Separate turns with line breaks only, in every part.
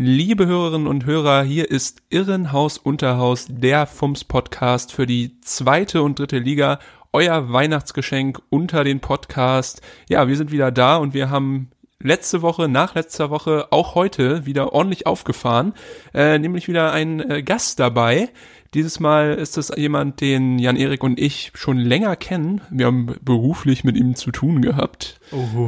Liebe Hörerinnen und Hörer, hier ist Irrenhaus Unterhaus, der FUMS Podcast für die zweite und dritte Liga. Euer Weihnachtsgeschenk unter den Podcast. Ja, wir sind wieder da und wir haben letzte Woche, nach letzter Woche, auch heute wieder ordentlich aufgefahren, äh, nämlich wieder ein äh, Gast dabei. Dieses Mal ist es jemand, den Jan-Erik und ich schon länger kennen. Wir haben beruflich mit ihm zu tun gehabt.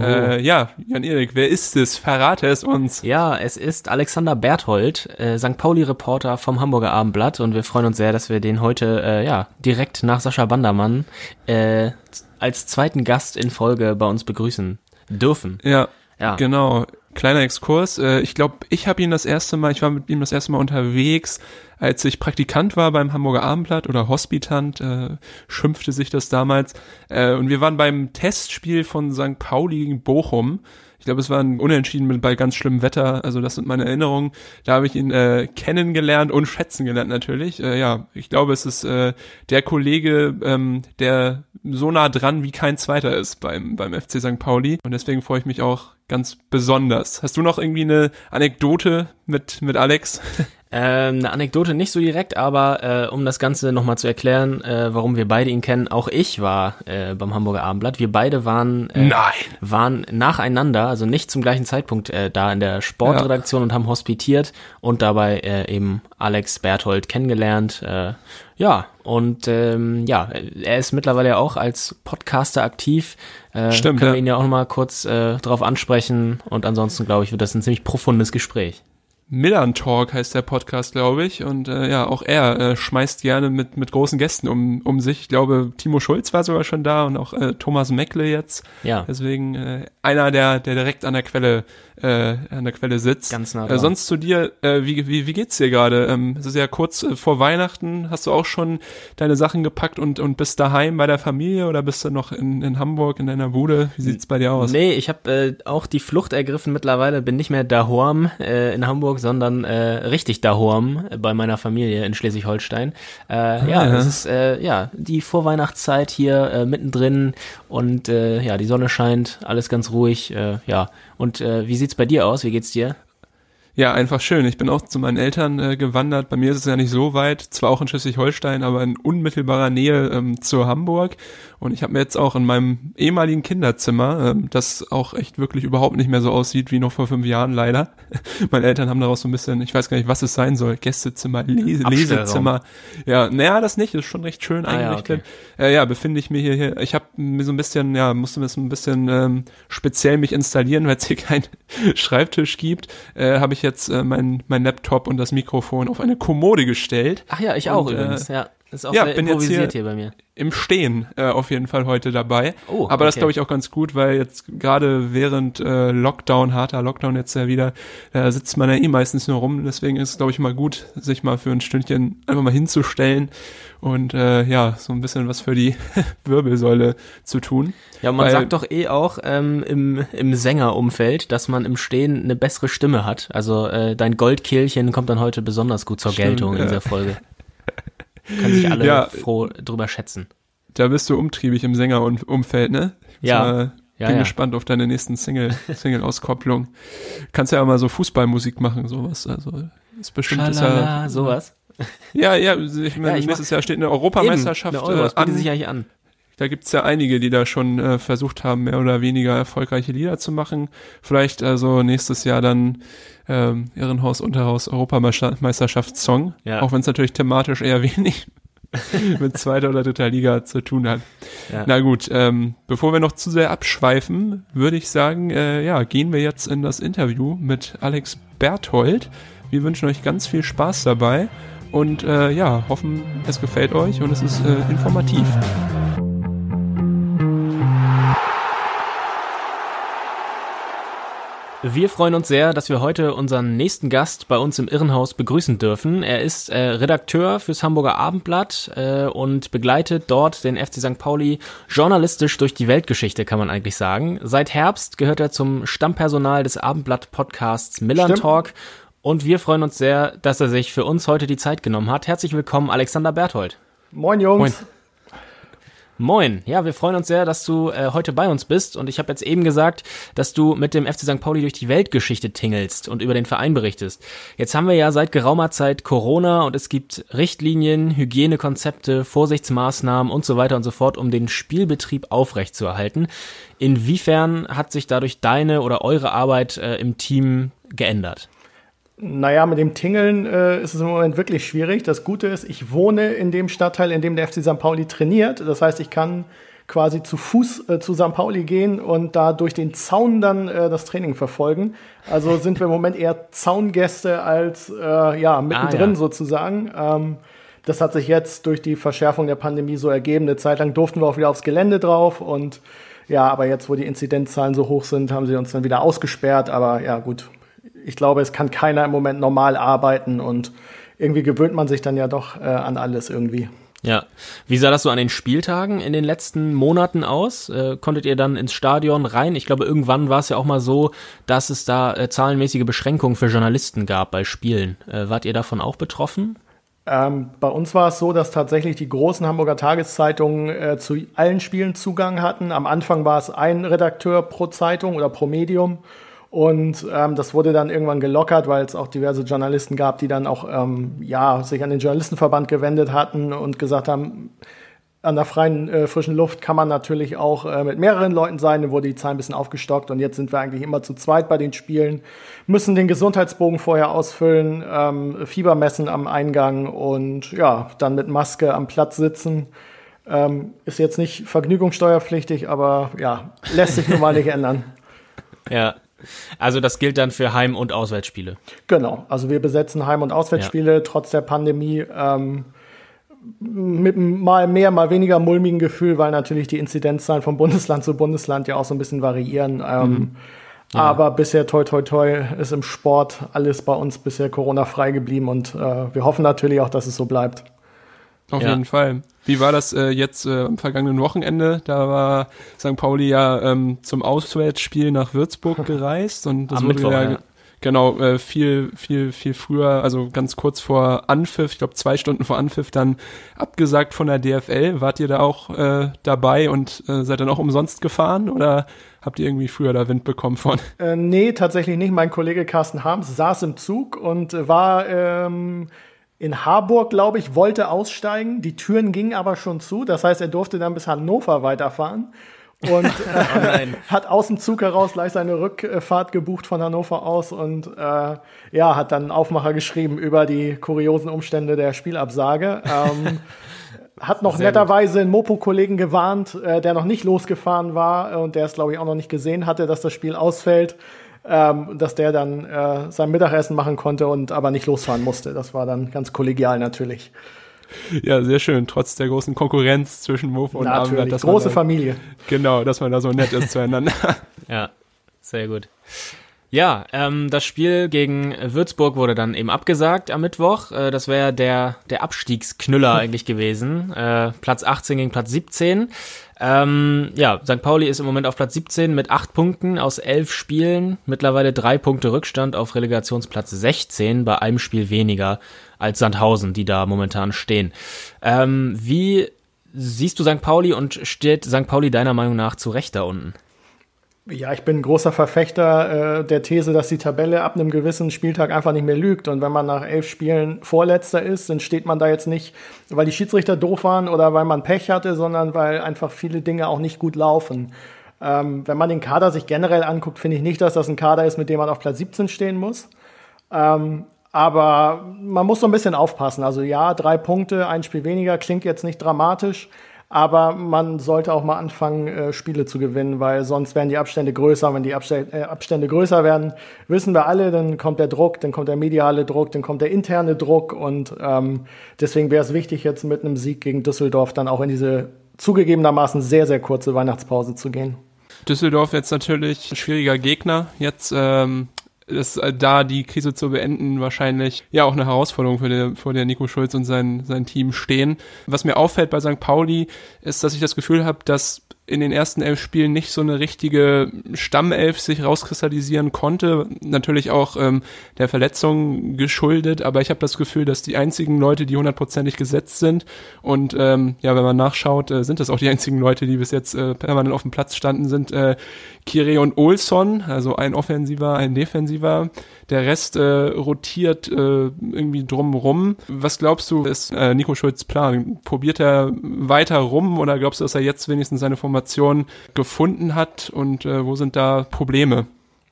Äh, ja, Jan-Erik, wer ist es? Verrate es uns.
Ja, es ist Alexander Berthold, äh, St. Pauli-Reporter vom Hamburger Abendblatt und wir freuen uns sehr, dass wir den heute äh, ja direkt nach Sascha Bandermann äh, als zweiten Gast in Folge bei uns begrüßen dürfen.
Ja,
Ja.
Genau, kleiner Exkurs. Äh, Ich glaube, ich habe ihn das erste Mal, ich war mit ihm das erste Mal unterwegs, als ich Praktikant war beim Hamburger Abendblatt oder Hospitant, äh, schimpfte sich das damals. Äh, und wir waren beim Testspiel von St. Pauli gegen Bochum. Ich glaube, es war ein Unentschieden bei ganz schlimmem Wetter. Also das sind meine Erinnerungen. Da habe ich ihn äh, kennengelernt und schätzen gelernt natürlich. Äh, ja, ich glaube, es ist äh, der Kollege, ähm, der so nah dran wie kein zweiter ist beim beim FC St. Pauli. Und deswegen freue ich mich auch ganz besonders. Hast du noch irgendwie eine Anekdote mit mit Alex?
Ähm, eine Anekdote nicht so direkt, aber äh, um das Ganze nochmal zu erklären, äh, warum wir beide ihn kennen, auch ich war äh, beim Hamburger Abendblatt. Wir beide waren, äh,
Nein.
waren nacheinander, also nicht zum gleichen Zeitpunkt äh, da in der Sportredaktion und haben hospitiert und dabei äh, eben Alex Berthold kennengelernt. Äh, ja, und ähm, ja, er ist mittlerweile ja auch als Podcaster aktiv. Äh,
Stimmt,
Können
ja.
wir ihn ja auch nochmal kurz äh, drauf ansprechen und ansonsten, glaube ich, wird das ein ziemlich profundes Gespräch.
Millern Talk heißt der Podcast, glaube ich. Und äh, ja, auch er äh, schmeißt gerne mit, mit großen Gästen um, um sich. Ich glaube, Timo Schulz war sogar schon da und auch äh, Thomas Meckle jetzt.
Ja.
Deswegen äh, einer, der, der direkt an der Quelle, äh, an der Quelle sitzt.
Ganz nah
Äh,
dran.
sonst zu dir, äh, wie, wie, wie geht's dir gerade? Ähm, es ist ja kurz äh, vor Weihnachten. Hast du auch schon deine Sachen gepackt und, und bist daheim bei der Familie oder bist du noch in, in Hamburg in deiner Bude? Wie sieht's bei dir aus?
Nee, ich habe äh, auch die Flucht ergriffen mittlerweile, bin nicht mehr daheim äh, in Hamburg, sondern äh, richtig daheim bei meiner Familie in Schleswig-Holstein. Äh, ja,
ja.
es ist äh, ja die Vorweihnachtszeit hier äh, mittendrin und äh, ja, die Sonne scheint, alles ganz ruhig. Äh, ja, und äh, wie sieht's bei dir aus? Wie geht's dir?
Ja, einfach schön. Ich bin auch zu meinen Eltern äh, gewandert. Bei mir ist es ja nicht so weit, zwar auch in Schleswig-Holstein, aber in unmittelbarer Nähe ähm, zu Hamburg. Und ich habe mir jetzt auch in meinem ehemaligen Kinderzimmer, ähm, das auch echt wirklich überhaupt nicht mehr so aussieht wie noch vor fünf Jahren leider. Meine Eltern haben daraus so ein bisschen, ich weiß gar nicht, was es sein soll, Gästezimmer, Les
Abstellraum.
Lesezimmer. Ja, naja, das nicht, ist schon recht schön
Ah, ja,
eingerichtet. äh, ja, befinde ich mir hier, hier. Ich habe mir so ein bisschen, ja, musste mir so ein bisschen ähm, speziell mich installieren, weil es hier keinen Schreibtisch gibt. Äh, habe ich jetzt äh, mein, mein Laptop und das Mikrofon auf eine Kommode gestellt.
Ach ja, ich auch
Und, äh,
übrigens. Ja, ist auch
ja,
sehr
bin jetzt
improvisiert
hier-
hier bei mir.
Im Stehen äh, auf jeden Fall heute dabei.
Oh,
Aber das
okay.
glaube ich auch ganz gut, weil jetzt gerade während äh, Lockdown, harter Lockdown jetzt ja wieder, da sitzt man ja eh meistens nur rum. Deswegen ist es glaube ich mal gut, sich mal für ein Stündchen einfach mal hinzustellen und äh, ja, so ein bisschen was für die Wirbelsäule zu tun.
Ja, man
Weil-
sagt doch eh auch ähm, im, im Sängerumfeld, dass man im Stehen eine bessere Stimme hat. Also äh, dein Goldkehlchen kommt dann heute besonders gut zur
Stimmt,
Geltung in dieser Folge. Können sich alle
Ja.
froh drüber schätzen.
Da bist du umtriebig im Sängerumfeld, ne?
Ja. Ja,
bin
ja.
gespannt auf deine nächsten Single, Single-Auskopplung. Kannst ja auch mal so Fußballmusik machen, sowas. Also ist bestimmt ist
Schalala,
ja,
sowas.
ja, ja, ich meine,
Ja,
nächstes Jahr steht eine Europameisterschaft
Eben, eine Euro, das
äh, an.
sich eigentlich an.
Da gibt's ja einige, die da schon äh, versucht haben, mehr oder weniger erfolgreiche Lieder zu machen. Vielleicht also nächstes Jahr dann ähm, Irrenhaus, Unterhaus, Europameisterschaftssong.
Ja.
Auch wenn es natürlich thematisch eher wenig mit zweiter oder dritter Liga zu tun hat.
Ja.
Na gut, ähm, bevor wir noch zu sehr abschweifen, würde ich sagen, äh, ja, gehen wir jetzt in das Interview mit Alex Berthold. Wir wünschen euch ganz viel Spaß dabei und äh, ja, hoffen, es gefällt euch und es ist äh, informativ.
Wir freuen uns sehr, dass wir heute unseren nächsten Gast bei uns im Irrenhaus begrüßen dürfen. Er ist äh, Redakteur fürs Hamburger Abendblatt äh, und begleitet dort den FC St. Pauli journalistisch durch die Weltgeschichte, kann man eigentlich sagen. Seit Herbst gehört er zum Stammpersonal des Abendblatt-Podcasts Millern Talk und wir freuen uns sehr, dass er sich für uns heute die Zeit genommen hat. Herzlich willkommen, Alexander Berthold.
Moin Jungs. Moin.
Moin, ja, wir freuen uns sehr, dass du äh, heute bei uns bist und ich habe jetzt eben gesagt, dass du mit dem FC St. Pauli durch die Weltgeschichte tingelst und über den Verein berichtest. Jetzt haben wir ja seit geraumer Zeit Corona und es gibt Richtlinien, Hygienekonzepte, Vorsichtsmaßnahmen und so weiter und so fort, um den Spielbetrieb aufrechtzuerhalten. Inwiefern hat sich dadurch deine oder eure Arbeit äh, im Team geändert?
Naja, mit dem Tingeln äh, ist es im Moment wirklich schwierig. Das Gute ist, ich wohne in dem Stadtteil, in dem der FC St. Pauli trainiert. Das heißt, ich kann quasi zu Fuß äh, zu St. Pauli gehen und da durch den Zaun dann äh, das Training verfolgen. Also sind wir im Moment eher Zaungäste als äh, ja mittendrin ah, ja. sozusagen. Ähm, das hat sich jetzt durch die Verschärfung der Pandemie so ergeben. Eine Zeit lang durften wir auch wieder aufs Gelände drauf und ja, aber jetzt, wo die Inzidenzzahlen so hoch sind, haben sie uns dann wieder ausgesperrt. Aber ja, gut, ich glaube, es kann keiner im Moment normal arbeiten und irgendwie gewöhnt man sich dann ja doch äh, an alles irgendwie.
Ja. Wie sah das so an den Spieltagen in den letzten Monaten aus? Äh, konntet ihr dann ins Stadion rein? Ich glaube, irgendwann war es ja auch mal so, dass es da äh, zahlenmäßige Beschränkungen für Journalisten gab bei Spielen. Äh, wart ihr davon auch betroffen?
Ähm, bei uns war es so, dass tatsächlich die großen Hamburger Tageszeitungen äh, zu allen Spielen Zugang hatten. Am Anfang war es ein Redakteur pro Zeitung oder pro Medium. Und ähm, das wurde dann irgendwann gelockert, weil es auch diverse Journalisten gab, die dann auch ähm, ja, sich an den Journalistenverband gewendet hatten und gesagt haben, an der freien äh, frischen Luft kann man natürlich auch äh, mit mehreren Leuten sein. Dann wurde die Zahl ein bisschen aufgestockt und jetzt sind wir eigentlich immer zu zweit bei den Spielen, müssen den Gesundheitsbogen vorher ausfüllen, ähm, Fieber messen am Eingang und ja, dann mit Maske am Platz sitzen. Ähm, ist jetzt nicht vergnügungssteuerpflichtig, aber ja, lässt sich nun mal nicht ändern.
Ja, also das gilt dann für Heim- und Auswärtsspiele.
Genau, also wir besetzen Heim- und Auswärtsspiele ja. trotz der Pandemie ähm, mit mal mehr, mal weniger mulmigen Gefühl, weil natürlich die Inzidenzzahlen von Bundesland zu Bundesland ja auch so ein bisschen variieren. Ähm, mhm. ja. Aber bisher toi toi toi ist im Sport alles bei uns bisher Corona-frei geblieben und äh, wir hoffen natürlich auch, dass es so bleibt.
Auf ja. jeden Fall. Wie war das äh, jetzt äh, am vergangenen Wochenende? Da war St. Pauli ja ähm, zum Auswärtsspiel nach Würzburg gereist und das am wurde Mittwoch, ja, ja, genau äh, viel viel viel früher, also ganz kurz vor Anpfiff, ich glaube zwei Stunden vor Anpfiff dann abgesagt von der DFL. Wart ihr da auch äh, dabei und äh, seid dann auch umsonst gefahren oder habt ihr irgendwie früher da Wind bekommen von?
Äh, nee, tatsächlich nicht. Mein Kollege Carsten Harms saß im Zug und war ähm, in Harburg, glaube ich, wollte aussteigen. Die Türen gingen aber schon zu. Das heißt, er durfte dann bis Hannover weiterfahren und äh, oh hat aus dem Zug heraus gleich seine Rückfahrt gebucht von Hannover aus und äh, ja, hat dann einen Aufmacher geschrieben über die kuriosen Umstände der Spielabsage. Ähm, hat noch Sehr netterweise gut. einen Mopo-Kollegen gewarnt, äh, der noch nicht losgefahren war und der es, glaube ich, auch noch nicht gesehen hatte, dass das Spiel ausfällt ähm, dass der dann äh, sein Mittagessen machen konnte und aber nicht losfahren musste. Das war dann ganz kollegial natürlich.
Ja, sehr schön, trotz der großen Konkurrenz zwischen Mofo und Natürlich,
Abendblatt. große da, Familie.
Genau, dass man da so nett ist zueinander.
Ja, sehr gut. Ja, ähm, das Spiel gegen Würzburg wurde dann eben abgesagt am Mittwoch. Äh, das wäre der, der Abstiegsknüller eigentlich gewesen. Äh, Platz 18 gegen Platz 17. Ähm, ja, St. Pauli ist im Moment auf Platz 17 mit acht Punkten aus elf Spielen. Mittlerweile drei Punkte Rückstand auf Relegationsplatz 16 bei einem Spiel weniger als Sandhausen, die da momentan stehen. Ähm, wie siehst du St. Pauli und steht St. Pauli deiner Meinung nach zu Recht da unten?
Ja, ich bin ein großer Verfechter äh, der These, dass die Tabelle ab einem gewissen Spieltag einfach nicht mehr lügt. Und wenn man nach elf Spielen Vorletzter ist, dann steht man da jetzt nicht, weil die Schiedsrichter doof waren oder weil man Pech hatte, sondern weil einfach viele Dinge auch nicht gut laufen. Ähm, wenn man den Kader sich generell anguckt, finde ich nicht, dass das ein Kader ist, mit dem man auf Platz 17 stehen muss. Ähm, aber man muss so ein bisschen aufpassen. Also ja, drei Punkte, ein Spiel weniger, klingt jetzt nicht dramatisch. Aber man sollte auch mal anfangen, äh, Spiele zu gewinnen, weil sonst werden die Abstände größer. Wenn die Abstände, äh, Abstände größer werden, wissen wir alle, dann kommt der Druck, dann kommt der mediale Druck, dann kommt der interne Druck. Und ähm, deswegen wäre es wichtig, jetzt mit einem Sieg gegen Düsseldorf dann auch in diese zugegebenermaßen sehr, sehr kurze Weihnachtspause zu gehen.
Düsseldorf jetzt natürlich ein schwieriger Gegner. Jetzt ähm, ist äh, da die Krise zu beenden wahrscheinlich ja auch eine Herausforderung für der, vor der Nico Schulz und sein, sein Team stehen. Was mir auffällt bei St. Pauli ist, dass ich das Gefühl habe, dass in den ersten elf Spielen nicht so eine richtige Stammelf sich rauskristallisieren konnte. Natürlich auch ähm, der Verletzung geschuldet, aber ich habe das Gefühl, dass die einzigen Leute, die hundertprozentig gesetzt sind und ähm, ja, wenn man nachschaut, äh, sind das auch die einzigen Leute, die bis jetzt äh, permanent auf dem Platz standen, sind äh, Kire und Olson, also ein Offensiver, ein Defensiver. Der Rest äh, rotiert äh, irgendwie drumrum. Was glaubst du, ist äh, Nico Schulz Plan? Probiert er weiter rum oder glaubst du, dass er jetzt wenigstens seine Formation gefunden hat und äh, wo sind da Probleme?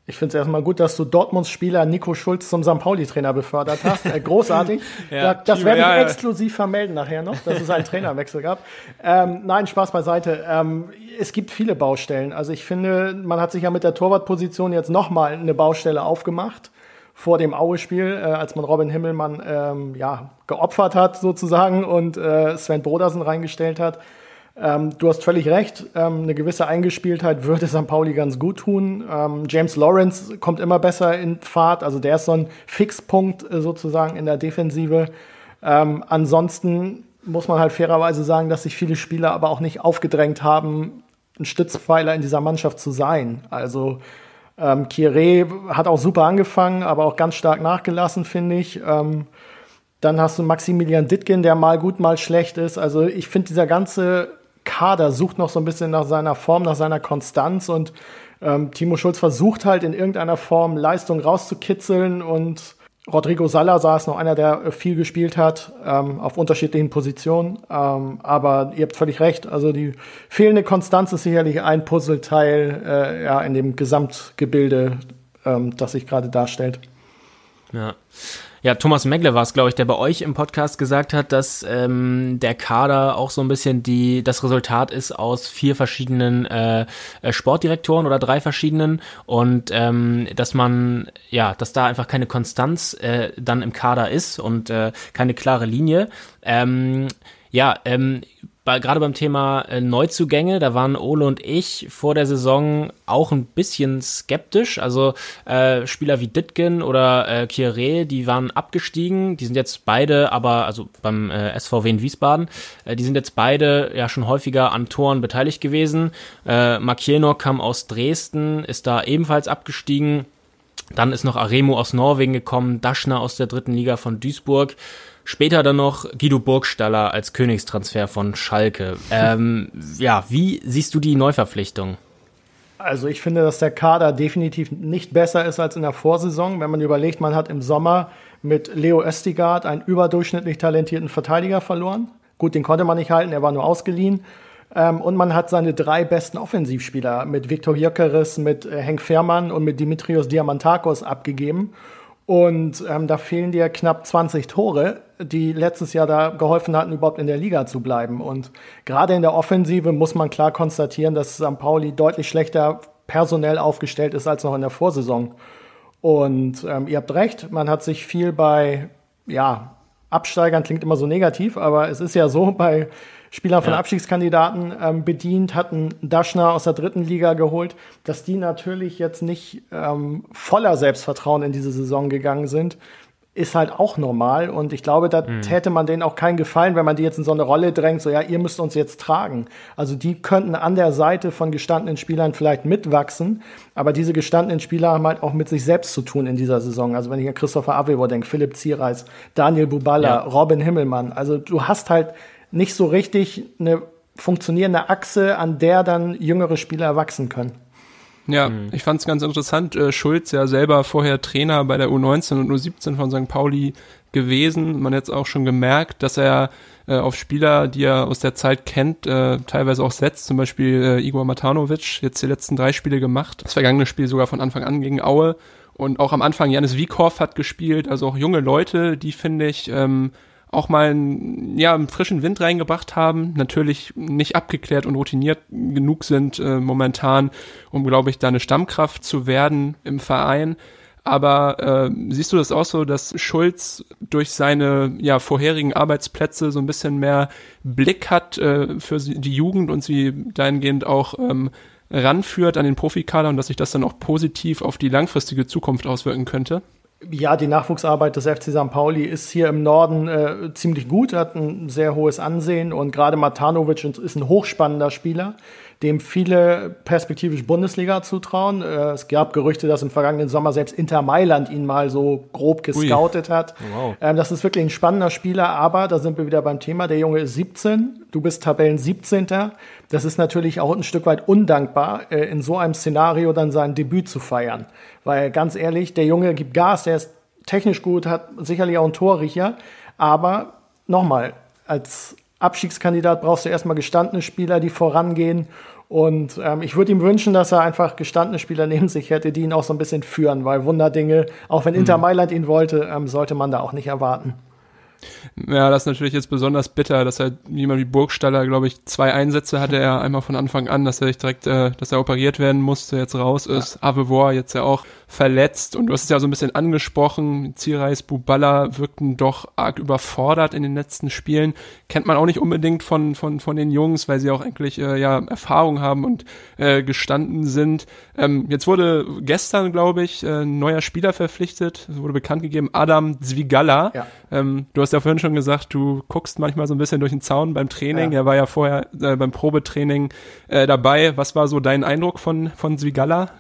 Ich finde es erstmal gut, dass du Dortmunds Spieler Nico Schulz zum St. Pauli-Trainer befördert hast. Äh, großartig. ja, da, das werde ich ja, exklusiv vermelden nachher noch, dass es einen Trainerwechsel gab. Ähm, nein, Spaß beiseite. Ähm, es gibt viele Baustellen. Also ich finde, man hat sich ja mit der Torwartposition jetzt nochmal eine Baustelle aufgemacht vor dem Aue-Spiel, äh, als man Robin Himmelmann ähm, ja, geopfert hat sozusagen und äh, Sven Brodersen reingestellt hat. Ähm, du hast völlig recht, ähm, eine gewisse Eingespieltheit würde St. Pauli ganz gut tun. Ähm, James Lawrence kommt immer besser in Fahrt, also der ist so ein Fixpunkt äh, sozusagen in der Defensive. Ähm, ansonsten muss man halt fairerweise sagen, dass sich viele Spieler aber auch nicht aufgedrängt haben, ein Stützpfeiler in dieser Mannschaft zu sein. Also ähm, Kire hat auch super angefangen, aber auch ganz stark nachgelassen, finde ich. Ähm, dann hast du Maximilian Dittgen, der mal gut, mal schlecht ist. Also ich finde, dieser ganze Kader sucht noch so ein bisschen nach seiner Form, nach seiner Konstanz und ähm, Timo Schulz versucht halt in irgendeiner Form Leistung rauszukitzeln und Rodrigo Salazar ist noch einer, der viel gespielt hat, ähm, auf unterschiedlichen Positionen. Ähm, aber ihr habt völlig recht. Also die fehlende Konstanz ist sicherlich ein Puzzleteil äh, ja, in dem Gesamtgebilde, ähm, das sich gerade darstellt.
Ja. Ja, Thomas Megle war es, glaube ich, der bei euch im Podcast gesagt hat, dass ähm, der Kader auch so ein bisschen die das Resultat ist aus vier verschiedenen äh, äh, Sportdirektoren oder drei verschiedenen und ähm, dass man ja, dass da einfach keine Konstanz äh, dann im Kader ist und äh, keine klare Linie. Ähm, ja, ähm, bei, gerade beim Thema äh, Neuzugänge, da waren Ole und ich vor der Saison auch ein bisschen skeptisch. Also äh, Spieler wie Ditgen oder äh, Kieré, die waren abgestiegen. Die sind jetzt beide, aber also beim äh, SVW in Wiesbaden, äh, die sind jetzt beide ja schon häufiger an Toren beteiligt gewesen. Äh, Makienor kam aus Dresden, ist da ebenfalls abgestiegen. Dann ist noch Aremo aus Norwegen gekommen, Daschner aus der dritten Liga von Duisburg. Später dann noch Guido Burgstaller als Königstransfer von Schalke. Ähm, ja, wie siehst du die Neuverpflichtung?
Also ich finde, dass der Kader definitiv nicht besser ist als in der Vorsaison. Wenn man überlegt, man hat im Sommer mit Leo Östigard einen überdurchschnittlich talentierten Verteidiger verloren. Gut, den konnte man nicht halten, er war nur ausgeliehen. Ähm, und man hat seine drei besten Offensivspieler mit Viktor Jökeres, mit äh, Henk Fährmann und mit Dimitrios Diamantakos abgegeben. Und ähm, da fehlen dir knapp 20 Tore, die letztes Jahr da geholfen hatten, überhaupt in der Liga zu bleiben. Und gerade in der Offensive muss man klar konstatieren, dass St. Pauli deutlich schlechter personell aufgestellt ist als noch in der Vorsaison. Und ähm, ihr habt recht, man hat sich viel bei, ja, Absteigern klingt immer so negativ, aber es ist ja so, bei Spieler von ja. Abstiegskandidaten ähm, bedient, hatten Daschner aus der dritten Liga geholt, dass die natürlich jetzt nicht ähm, voller Selbstvertrauen in diese Saison gegangen sind, ist halt auch normal. Und ich glaube, da mhm. täte man denen auch keinen Gefallen, wenn man die jetzt in so eine Rolle drängt, so ja, ihr müsst uns jetzt tragen. Also die könnten an der Seite von gestandenen Spielern vielleicht mitwachsen, aber diese gestandenen Spieler haben halt auch mit sich selbst zu tun in dieser Saison. Also wenn ich an Christopher Avevo denke, Philipp Ziereis, Daniel Buballa, ja. Robin Himmelmann. Also du hast halt nicht so richtig eine funktionierende Achse, an der dann jüngere Spieler wachsen können.
Ja, mhm. ich fand es ganz interessant. Äh, Schulz ja selber vorher Trainer bei der U19 und U17 von St. Pauli gewesen. Man hat jetzt auch schon gemerkt, dass er äh, auf Spieler, die er aus der Zeit kennt, äh, teilweise auch setzt. Zum Beispiel äh, Igor Matanovic, jetzt die letzten drei Spiele gemacht. Das vergangene Spiel sogar von Anfang an gegen Aue. Und auch am Anfang Janis Wiekow hat gespielt. Also auch junge Leute, die finde ich ähm, auch mal einen, ja, einen frischen Wind reingebracht haben, natürlich nicht abgeklärt und routiniert genug sind äh, momentan, um, glaube ich, da eine Stammkraft zu werden im Verein. Aber äh, siehst du das auch so, dass Schulz durch seine ja, vorherigen Arbeitsplätze so ein bisschen mehr Blick hat äh, für die Jugend und sie dahingehend auch ähm, ranführt an den Profikader und dass sich das dann auch positiv auf die langfristige Zukunft auswirken könnte?
Ja, die Nachwuchsarbeit des FC St. Pauli ist hier im Norden äh, ziemlich gut, hat ein sehr hohes Ansehen und gerade Matanovic ist ein hochspannender Spieler, dem viele perspektivisch Bundesliga zutrauen. Äh, es gab Gerüchte, dass im vergangenen Sommer selbst Inter Mailand ihn mal so grob gescoutet Ui. hat. Wow. Ähm, das ist wirklich ein spannender Spieler, aber da sind wir wieder beim Thema. Der Junge ist 17, du bist Tabellen 17. Das ist natürlich auch ein Stück weit undankbar, äh, in so einem Szenario dann sein Debüt zu feiern. Weil ganz ehrlich, der Junge gibt Gas, der ist technisch gut, hat sicherlich auch einen Torriecher. Aber nochmal, als Abstiegskandidat brauchst du erstmal gestandene Spieler, die vorangehen. Und ähm, ich würde ihm wünschen, dass er einfach gestandene Spieler neben sich hätte, die ihn auch so ein bisschen führen, weil Wunderdinge, auch wenn Inter mhm. Mailand ihn wollte, ähm, sollte man da auch nicht erwarten.
Ja, das ist natürlich jetzt besonders bitter, dass er jemand wie Burgstaller, glaube ich, zwei Einsätze hatte er einmal von Anfang an, dass er direkt, äh, dass er operiert werden musste, jetzt raus ist. Ja. Avevor jetzt ja auch verletzt und du hast es ja so ein bisschen angesprochen, Zireis, Buballa wirkten doch arg überfordert in den letzten Spielen. Kennt man auch nicht unbedingt von, von, von den Jungs, weil sie auch eigentlich äh, ja Erfahrung haben und äh, gestanden sind. Ähm, jetzt wurde gestern, glaube ich, äh, ein neuer Spieler verpflichtet, es wurde bekannt gegeben, Adam Zwigala. Ja. Ähm, du hast ja vorhin schon gesagt, du guckst manchmal so ein bisschen durch den Zaun beim Training. Ja. Er war ja vorher äh, beim Probetraining äh, dabei. Was war so dein Eindruck von, von Zwigala?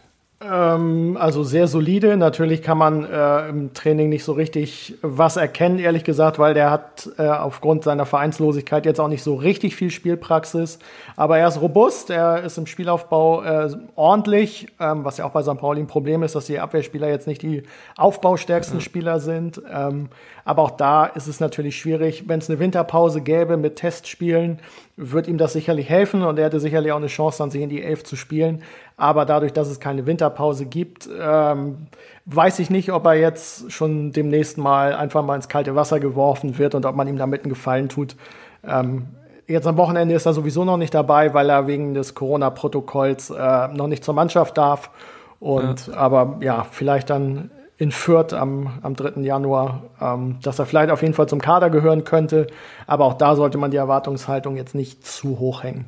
Ähm, also sehr solide. Natürlich kann man äh, im Training nicht so richtig was erkennen, ehrlich gesagt, weil der hat äh, aufgrund seiner Vereinslosigkeit jetzt auch nicht so richtig viel Spielpraxis. Aber er ist robust, er ist im Spielaufbau äh, ordentlich, ähm, was ja auch bei St. Pauli ein Problem ist, dass die Abwehrspieler jetzt nicht die aufbaustärksten Spieler sind. Ähm, aber auch da ist es natürlich schwierig. Wenn es eine Winterpause gäbe mit Testspielen, wird ihm das sicherlich helfen und er hätte sicherlich auch eine Chance, dann sich in die Elf zu spielen. Aber dadurch, dass es keine Winterpause gibt, ähm, weiß ich nicht, ob er jetzt schon demnächst mal einfach mal ins kalte Wasser geworfen wird und ob man ihm damit einen Gefallen tut. Ähm, jetzt am Wochenende ist er sowieso noch nicht dabei, weil er wegen des Corona-Protokolls äh, noch nicht zur Mannschaft darf. Und ja. aber ja, vielleicht dann in Fürth am, am 3. Januar, ähm, dass er vielleicht auf jeden Fall zum Kader gehören könnte. Aber auch da sollte man die Erwartungshaltung jetzt nicht zu hoch hängen.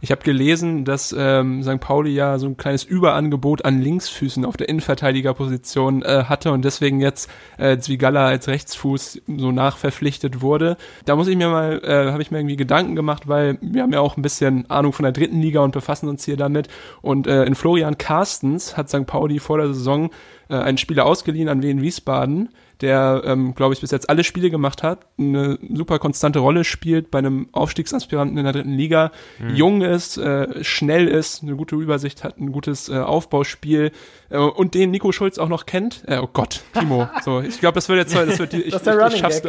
Ich habe gelesen, dass ähm, St. Pauli ja so ein kleines Überangebot an Linksfüßen auf der Innenverteidigerposition äh, hatte und deswegen jetzt äh, Zwigalla als Rechtsfuß so nachverpflichtet wurde. Da muss ich mir mal, äh, habe ich mir irgendwie Gedanken gemacht, weil wir haben ja auch ein bisschen Ahnung von der dritten Liga und befassen uns hier damit. Und äh, in Florian Carstens hat St. Pauli vor der Saison äh, einen Spieler ausgeliehen an Wien Wiesbaden, der, ähm, glaube ich, bis jetzt alle Spiele gemacht hat, eine super konstante Rolle spielt bei einem Aufstiegsaspiranten in der dritten Liga, mhm. jung ist, äh, schnell ist, eine gute Übersicht hat, ein gutes äh, Aufbauspiel äh, und den Nico Schulz auch noch kennt. Äh, oh Gott, Timo. so, ich glaube, das wird jetzt, das wird die, ich, ich, ich, schaff's,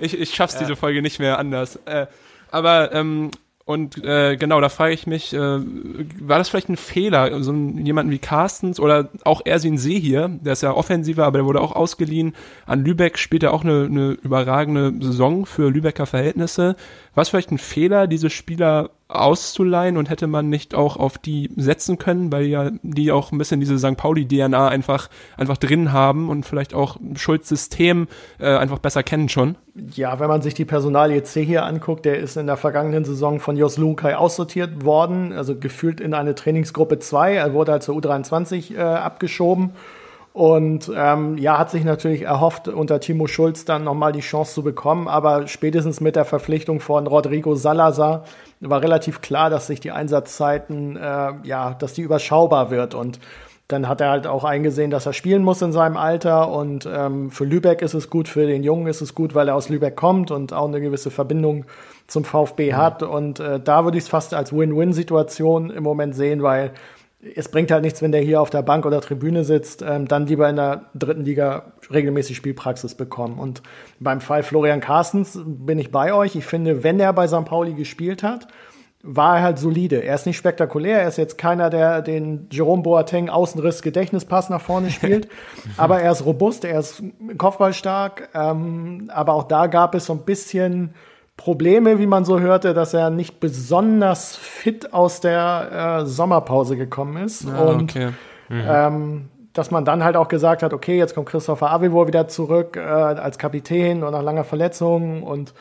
ich, ich schaff's ja. diese Folge nicht mehr anders. Äh, aber ähm, und äh, genau, da frage ich mich, äh, war das vielleicht ein Fehler, so ein, jemanden wie Carstens oder auch Ersin See hier, der ist ja offensiver, aber der wurde auch ausgeliehen. An Lübeck spielt er auch eine, eine überragende Saison für Lübecker Verhältnisse. War es vielleicht ein Fehler, diese Spieler auszuleihen und hätte man nicht auch auf die setzen können, weil ja die auch ein bisschen diese St. Pauli-DNA einfach, einfach drin haben und vielleicht auch Schulz äh, einfach besser kennen schon?
Ja, wenn man sich die Personalie C hier anguckt, der ist in der vergangenen Saison von Jos Lukai aussortiert worden, also gefühlt in eine Trainingsgruppe 2. Er wurde halt zur U23 äh, abgeschoben und ähm, ja, hat sich natürlich erhofft, unter Timo Schulz dann nochmal die Chance zu bekommen. Aber spätestens mit der Verpflichtung von Rodrigo Salazar war relativ klar, dass sich die Einsatzzeiten, äh, ja, dass die überschaubar wird. Und dann hat er halt auch eingesehen, dass er spielen muss in seinem Alter. Und ähm, für Lübeck ist es gut, für den Jungen ist es gut, weil er aus Lübeck kommt und auch eine gewisse Verbindung zum VfB hat. Und äh, da würde ich es fast als Win-Win-Situation im Moment sehen, weil es bringt halt nichts, wenn der hier auf der Bank oder Tribüne sitzt, ähm, dann lieber in der dritten Liga regelmäßig Spielpraxis bekommen. Und beim Fall Florian Carstens bin ich bei euch. Ich finde, wenn er bei St. Pauli gespielt hat, war er halt solide. Er ist nicht spektakulär, er ist jetzt keiner, der den Jerome Boateng Außenriss Gedächtnispass nach vorne spielt, aber er ist robust, er ist kopfballstark, ähm, aber auch da gab es so ein bisschen Probleme, wie man so hörte, dass er nicht besonders fit aus der äh, Sommerpause gekommen ist. Ah, und okay. mhm. ähm, dass man dann halt auch gesagt hat, okay, jetzt kommt Christopher Avivor wieder zurück äh, als Kapitän und nach langer Verletzung und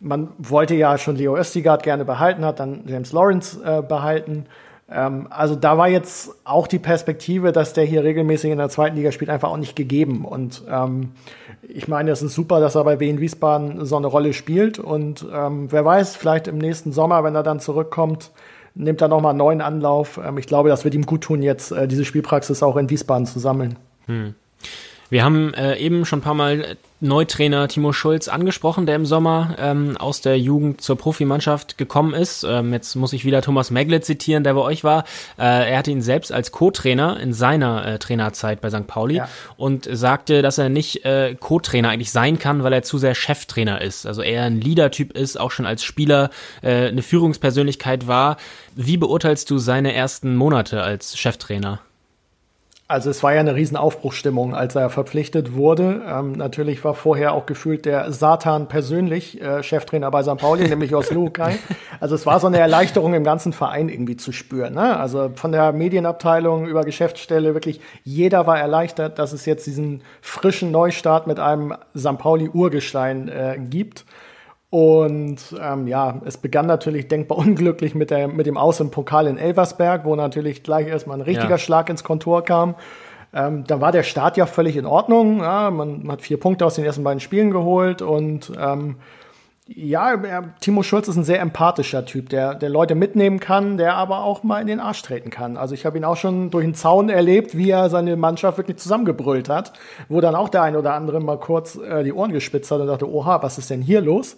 man wollte ja schon Leo Östigard gerne behalten, hat dann James Lawrence äh, behalten. Ähm, also da war jetzt auch die Perspektive, dass der hier regelmäßig in der zweiten Liga spielt, einfach auch nicht gegeben. Und ähm, ich meine, es ist super, dass er bei Wien Wiesbaden so eine Rolle spielt. Und ähm, wer weiß, vielleicht im nächsten Sommer, wenn er dann zurückkommt, nimmt er nochmal einen neuen Anlauf. Ähm, ich glaube, das wird ihm gut tun, jetzt äh, diese Spielpraxis auch in Wiesbaden zu sammeln. Hm.
Wir haben äh, eben schon ein paar Mal Neutrainer Timo Schulz angesprochen, der im Sommer ähm, aus der Jugend zur Profimannschaft gekommen ist. Ähm, jetzt muss ich wieder Thomas Megle zitieren, der bei euch war. Äh, er hatte ihn selbst als Co-Trainer in seiner äh, Trainerzeit bei St. Pauli ja. und sagte, dass er nicht äh, Co-Trainer eigentlich sein kann, weil er zu sehr Cheftrainer ist. Also er ein Leader-Typ ist, auch schon als Spieler äh, eine Führungspersönlichkeit war. Wie beurteilst du seine ersten Monate als Cheftrainer?
Also es war ja eine Riesenaufbruchstimmung, als er verpflichtet wurde. Ähm, natürlich war vorher auch gefühlt der Satan persönlich äh, Cheftrainer bei St. Pauli, nämlich Jos Lukai. Also es war so eine Erleichterung im ganzen Verein irgendwie zu spüren. Ne? Also von der Medienabteilung über Geschäftsstelle, wirklich jeder war erleichtert, dass es jetzt diesen frischen Neustart mit einem St. Pauli-Urgestein äh, gibt. Und ähm, ja, es begann natürlich denkbar unglücklich mit, der, mit dem Aus im Pokal in Elversberg, wo natürlich gleich erstmal ein richtiger ja. Schlag ins Kontor kam. Ähm, dann war der Start ja völlig in Ordnung. Ja, man, man, hat vier Punkte aus den ersten beiden Spielen geholt und ähm, ja, Timo Schulz ist ein sehr empathischer Typ, der, der Leute mitnehmen kann, der aber auch mal in den Arsch treten kann. Also ich habe ihn auch schon durch den Zaun erlebt, wie er seine Mannschaft wirklich zusammengebrüllt hat, wo dann auch der ein oder andere mal kurz äh, die Ohren gespitzt hat und dachte, oha, was ist denn hier los?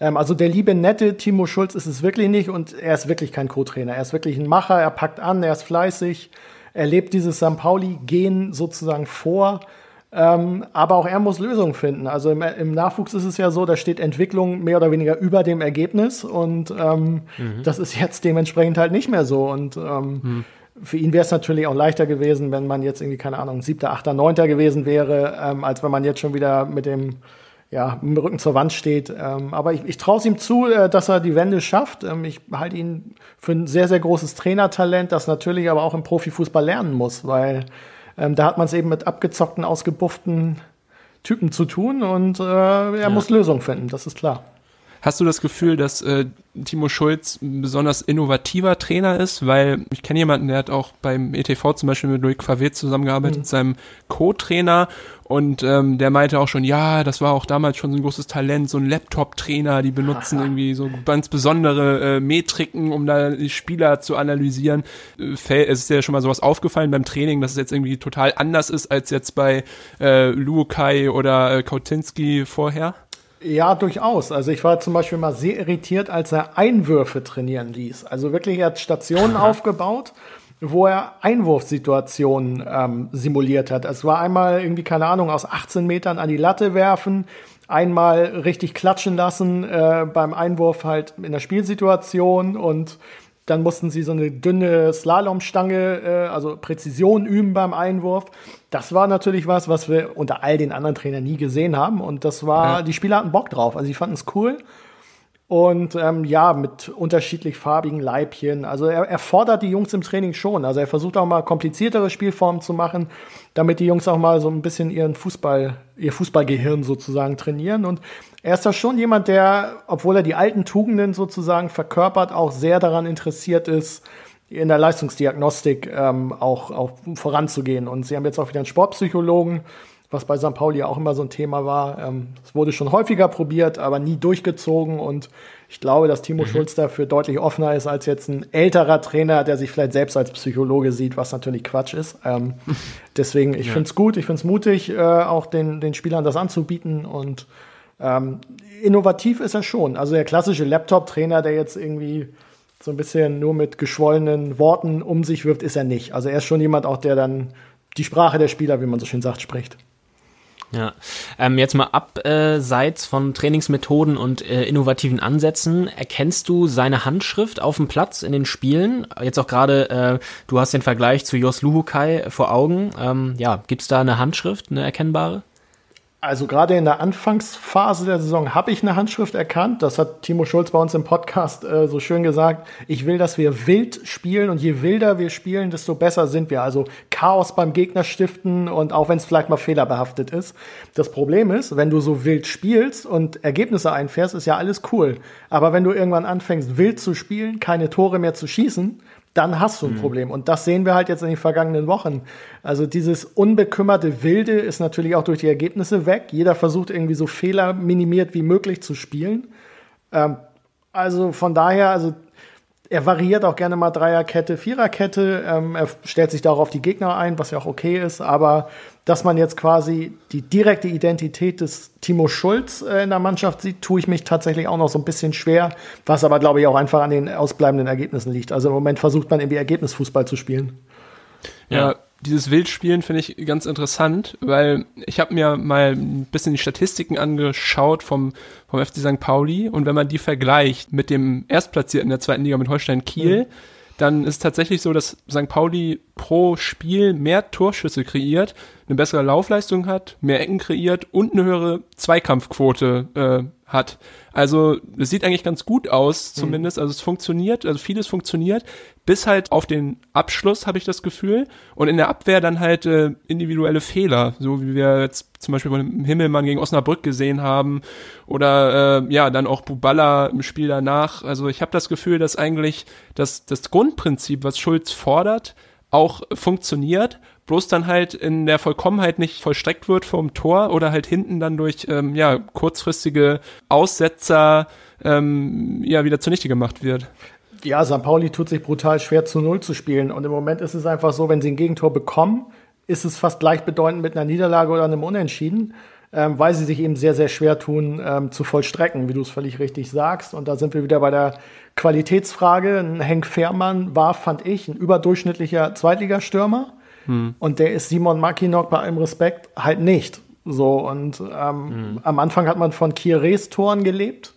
Ähm, also der liebe, nette Timo Schulz ist es wirklich nicht und er ist wirklich kein Co-Trainer. Er ist wirklich ein Macher, er packt an, er ist fleißig, er lebt dieses St. Pauli-Gen sozusagen vor. Ähm, aber auch er muss Lösungen finden. Also im, im, Nachwuchs ist es ja so, da steht Entwicklung mehr oder weniger über dem Ergebnis und ähm, mhm. das ist jetzt dementsprechend halt nicht mehr so. Und ähm, mhm. für ihn wäre es natürlich auch leichter gewesen, wenn man jetzt irgendwie, keine Ahnung, siebter, achter, neunter gewesen wäre, ähm, als wenn man jetzt schon wieder mit dem ja, mit dem Rücken zur Wand steht. Ähm, aber ich, ich traue es ihm zu, äh, dass er die Wende schafft. Ähm, ich halte ihn für ein sehr, sehr großes Trainertalent, das natürlich aber auch im Profifußball lernen muss, weil ähm, da hat man es eben mit abgezockten, ausgebufften Typen zu tun und äh, er ja. muss Lösungen finden, das ist klar.
Hast du das Gefühl, dass äh, Timo Schulz ein besonders innovativer Trainer ist? Weil ich kenne jemanden, der hat auch beim ETV zum Beispiel mit Loic Favre zusammengearbeitet, mhm. seinem Co-Trainer. Und ähm, der meinte auch schon, ja, das war auch damals schon so ein großes Talent, so ein Laptop-Trainer, die benutzen irgendwie so ganz besondere äh, Metriken, um da die Spieler zu analysieren. Äh, es ist ja schon mal sowas aufgefallen beim Training, dass es jetzt irgendwie total anders ist als jetzt bei äh, Luokai oder äh, Kautinski vorher.
Ja, durchaus. Also ich war zum Beispiel mal sehr irritiert, als er Einwürfe trainieren ließ. Also wirklich, er hat Stationen aufgebaut, wo er Einwurfsituationen ähm, simuliert hat. Es war einmal irgendwie, keine Ahnung, aus 18 Metern an die Latte werfen, einmal richtig klatschen lassen äh, beim Einwurf halt in der Spielsituation und dann mussten sie so eine dünne Slalomstange, äh, also Präzision üben beim Einwurf. Das war natürlich was, was wir unter all den anderen Trainern nie gesehen haben. Und das war, ja. die Spieler hatten Bock drauf. Also die fanden es cool. Und ähm, ja, mit unterschiedlich farbigen Leibchen. Also er, er fordert die Jungs im Training schon. Also er versucht auch mal kompliziertere Spielformen zu machen, damit die Jungs auch mal so ein bisschen ihren Fußball, ihr Fußballgehirn sozusagen trainieren. Und er ist da schon jemand, der, obwohl er die alten Tugenden sozusagen verkörpert, auch sehr daran interessiert ist, in der Leistungsdiagnostik ähm, auch, auch voranzugehen. Und sie haben jetzt auch wieder einen Sportpsychologen, was bei St. Pauli auch immer so ein Thema war. Ähm, es wurde schon häufiger probiert, aber nie durchgezogen. Und ich glaube, dass Timo mhm. Schulz dafür deutlich offener ist als jetzt ein älterer Trainer, der sich vielleicht selbst als Psychologe sieht, was natürlich Quatsch ist. Ähm, deswegen, ich ja. finde es gut, ich finde es mutig, äh, auch den, den Spielern das anzubieten. Und ähm, innovativ ist er schon. Also der klassische Laptop-Trainer, der jetzt irgendwie so ein bisschen nur mit geschwollenen Worten um sich wirft, ist er nicht. Also er ist schon jemand auch, der dann die Sprache der Spieler, wie man so schön sagt, spricht.
Ja, ähm, jetzt mal abseits von Trainingsmethoden und äh, innovativen Ansätzen, erkennst du seine Handschrift auf dem Platz in den Spielen? Jetzt auch gerade, äh, du hast den Vergleich zu Jos Luhukai vor Augen. Ähm, ja, gibt's da eine Handschrift, eine erkennbare?
Also gerade in der Anfangsphase der Saison habe ich eine Handschrift erkannt. Das hat Timo Schulz bei uns im Podcast äh, so schön gesagt. Ich will, dass wir wild spielen und je wilder wir spielen, desto besser sind wir. Also Chaos beim Gegner stiften und auch wenn es vielleicht mal fehlerbehaftet ist. Das Problem ist, wenn du so wild spielst und Ergebnisse einfährst, ist ja alles cool. Aber wenn du irgendwann anfängst, wild zu spielen, keine Tore mehr zu schießen, dann hast du ein mhm. Problem. Und das sehen wir halt jetzt in den vergangenen Wochen. Also dieses unbekümmerte Wilde ist natürlich auch durch die Ergebnisse weg. Jeder versucht irgendwie so Fehler minimiert wie möglich zu spielen. Ähm, also von daher, also er variiert auch gerne mal Dreierkette, Viererkette. Ähm, er stellt sich darauf die Gegner ein, was ja auch okay ist. Aber dass man jetzt quasi die direkte Identität des Timo Schulz äh, in der Mannschaft sieht, tue ich mich tatsächlich auch noch so ein bisschen schwer. Was aber, glaube ich, auch einfach an den ausbleibenden Ergebnissen liegt. Also im Moment versucht man irgendwie Ergebnisfußball zu spielen.
Ja, dieses Wildspielen finde ich ganz interessant, weil ich habe mir mal ein bisschen die Statistiken angeschaut vom, vom FC St. Pauli und wenn man die vergleicht mit dem Erstplatzierten der zweiten Liga mit Holstein Kiel, mhm. Dann ist es tatsächlich so, dass St. Pauli pro Spiel mehr Torschüsse kreiert, eine bessere Laufleistung hat, mehr Ecken kreiert und eine höhere Zweikampfquote äh, hat. Also es sieht eigentlich ganz gut aus, mhm. zumindest. Mhm. Also es funktioniert, also vieles funktioniert, bis halt auf den Abschluss habe ich das Gefühl. Und in der Abwehr dann halt äh, individuelle Fehler, so wie wir jetzt zum Beispiel von Himmelmann gegen Osnabrück gesehen haben. Oder äh, ja, dann auch Buballa im Spiel danach. Also ich habe das Gefühl, dass eigentlich das, das Grundprinzip, was Schulz fordert, auch funktioniert bloß dann halt in der Vollkommenheit nicht vollstreckt wird vom Tor oder halt hinten dann durch ähm, ja kurzfristige Aussetzer ähm, ja wieder zunichte gemacht wird.
Ja, St. Pauli tut sich brutal schwer zu Null zu spielen und im Moment ist es einfach so, wenn sie ein Gegentor bekommen, ist es fast gleichbedeutend mit einer Niederlage oder einem Unentschieden. Ähm, weil sie sich eben sehr, sehr schwer tun, ähm, zu vollstrecken, wie du es völlig richtig sagst. Und da sind wir wieder bei der Qualitätsfrage. Henk Fährmann war, fand ich, ein überdurchschnittlicher Zweitligastürmer. Hm. Und der ist Simon Mackinock bei allem Respekt halt nicht. So, und ähm, hm. am Anfang hat man von Kires Toren gelebt,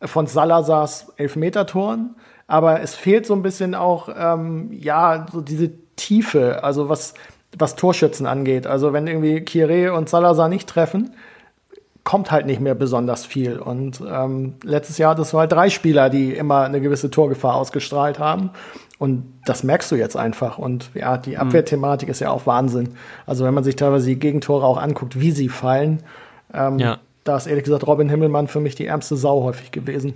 von Salazars Elfmeter-Toren, aber es fehlt so ein bisschen auch, ähm, ja, so diese Tiefe, also was, was Torschützen angeht. Also wenn irgendwie Kire und Salazar nicht treffen, kommt halt nicht mehr besonders viel. Und ähm, letztes Jahr hattest du halt drei Spieler, die immer eine gewisse Torgefahr ausgestrahlt haben. Und das merkst du jetzt einfach. Und ja, die hm. Abwehrthematik ist ja auch Wahnsinn. Also wenn man sich teilweise die Gegentore auch anguckt, wie sie fallen, ähm, ja. da ist ehrlich gesagt Robin Himmelmann für mich die ärmste Sau häufig gewesen.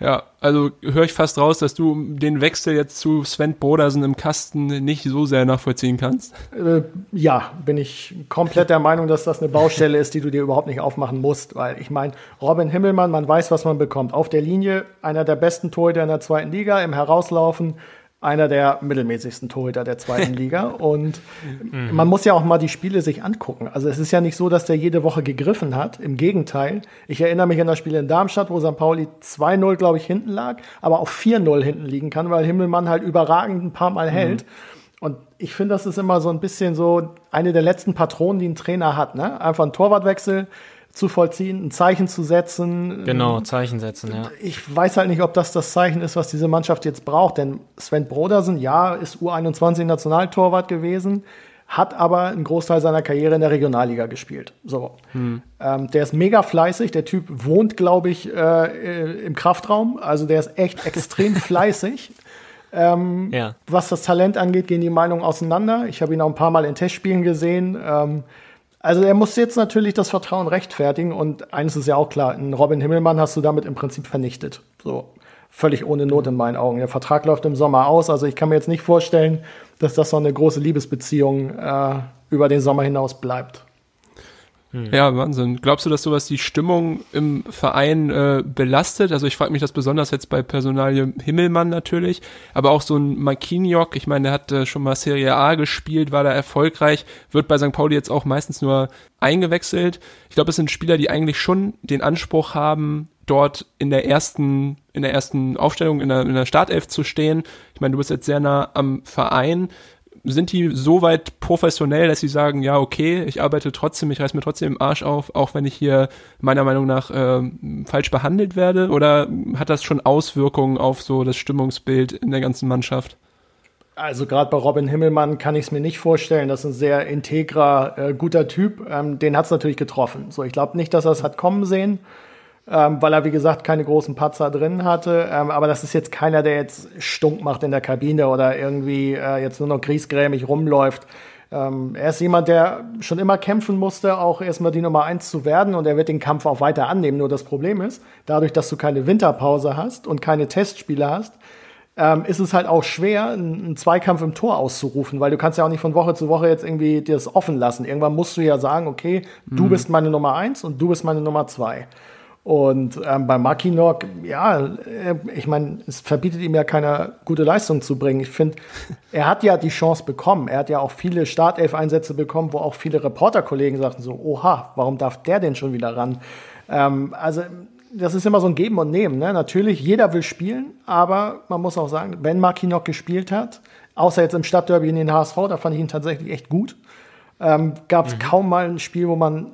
Ja, also höre ich fast raus, dass du den Wechsel jetzt zu Sven Brodersen im Kasten nicht so sehr nachvollziehen kannst.
Äh, ja, bin ich komplett der Meinung, dass das eine Baustelle ist, die du dir überhaupt nicht aufmachen musst, weil ich meine, Robin Himmelmann, man weiß, was man bekommt. Auf der Linie einer der besten Torhüter in der zweiten Liga, im Herauslaufen einer der mittelmäßigsten Torhüter der zweiten Liga. Und mhm. man muss ja auch mal die Spiele sich angucken. Also es ist ja nicht so, dass der jede Woche gegriffen hat. Im Gegenteil. Ich erinnere mich an das Spiel in Darmstadt, wo St. Pauli 2-0, glaube ich, hinten lag, aber auch 4-0 hinten liegen kann, weil Himmelmann halt überragend ein paar Mal mhm. hält. Und ich finde, das ist immer so ein bisschen so eine der letzten Patronen, die ein Trainer hat. Ne? Einfach ein Torwartwechsel zu vollziehen, ein Zeichen zu setzen.
Genau, Zeichen setzen, ja.
Ich weiß halt nicht, ob das das Zeichen ist, was diese Mannschaft jetzt braucht, denn Sven Brodersen, ja, ist U21 Nationaltorwart gewesen, hat aber einen Großteil seiner Karriere in der Regionalliga gespielt. So. Hm. Ähm, der ist mega fleißig. Der Typ wohnt, glaube ich, äh, im Kraftraum. Also der ist echt extrem fleißig. Ähm, ja. Was das Talent angeht, gehen die Meinungen auseinander. Ich habe ihn auch ein paar Mal in Testspielen gesehen. Ähm, also er muss jetzt natürlich das Vertrauen rechtfertigen und eines ist ja auch klar, einen Robin Himmelmann hast du damit im Prinzip vernichtet. So völlig ohne Not in meinen Augen. Der Vertrag läuft im Sommer aus, also ich kann mir jetzt nicht vorstellen, dass das so eine große Liebesbeziehung äh, über den Sommer hinaus bleibt.
Hm. Ja, Wahnsinn. Glaubst du, dass sowas die Stimmung im Verein äh, belastet? Also ich frage mich das besonders jetzt bei Personalie Himmelmann natürlich, aber auch so ein Marquinhos, ich meine, der hat äh, schon mal Serie A gespielt, war da erfolgreich, wird bei St. Pauli jetzt auch meistens nur eingewechselt. Ich glaube, es sind Spieler, die eigentlich schon den Anspruch haben, dort in der ersten, in der ersten Aufstellung, in der, in der Startelf zu stehen. Ich meine, du bist jetzt sehr nah am Verein sind die so weit professionell, dass sie sagen, ja, okay, ich arbeite trotzdem, ich reiß mir trotzdem den Arsch auf, auch wenn ich hier meiner Meinung nach äh, falsch behandelt werde? Oder hat das schon Auswirkungen auf so das Stimmungsbild in der ganzen Mannschaft?
Also gerade bei Robin Himmelmann kann ich es mir nicht vorstellen. Das ist ein sehr integrer, äh, guter Typ. Ähm, den hat es natürlich getroffen. So, ich glaube nicht, dass er es hat kommen sehen ähm, weil er, wie gesagt, keine großen Patzer drin hatte. Ähm, aber das ist jetzt keiner, der jetzt stunk macht in der Kabine oder irgendwie äh, jetzt nur noch griesgrämig rumläuft. Ähm, er ist jemand, der schon immer kämpfen musste, auch erstmal die Nummer eins zu werden und er wird den Kampf auch weiter annehmen. Nur das Problem ist, dadurch, dass du keine Winterpause hast und keine Testspiele hast, ähm, ist es halt auch schwer, einen Zweikampf im Tor auszurufen, weil du kannst ja auch nicht von Woche zu Woche jetzt irgendwie dir das offen lassen. Irgendwann musst du ja sagen, okay, du bist meine Nummer eins und du bist meine Nummer zwei. Und ähm, bei Makinok, ja, ich meine, es verbietet ihm ja keiner gute Leistung zu bringen. Ich finde, er hat ja die Chance bekommen. Er hat ja auch viele Startelf-Einsätze bekommen, wo auch viele Reporterkollegen sagten so, oha, warum darf der denn schon wieder ran? Ähm, also das ist immer so ein Geben und Nehmen. Ne? Natürlich, jeder will spielen, aber man muss auch sagen, wenn Makinok gespielt hat, außer jetzt im Stadtderby in den HSV, da fand ich ihn tatsächlich echt gut, ähm, gab es mhm. kaum mal ein Spiel, wo man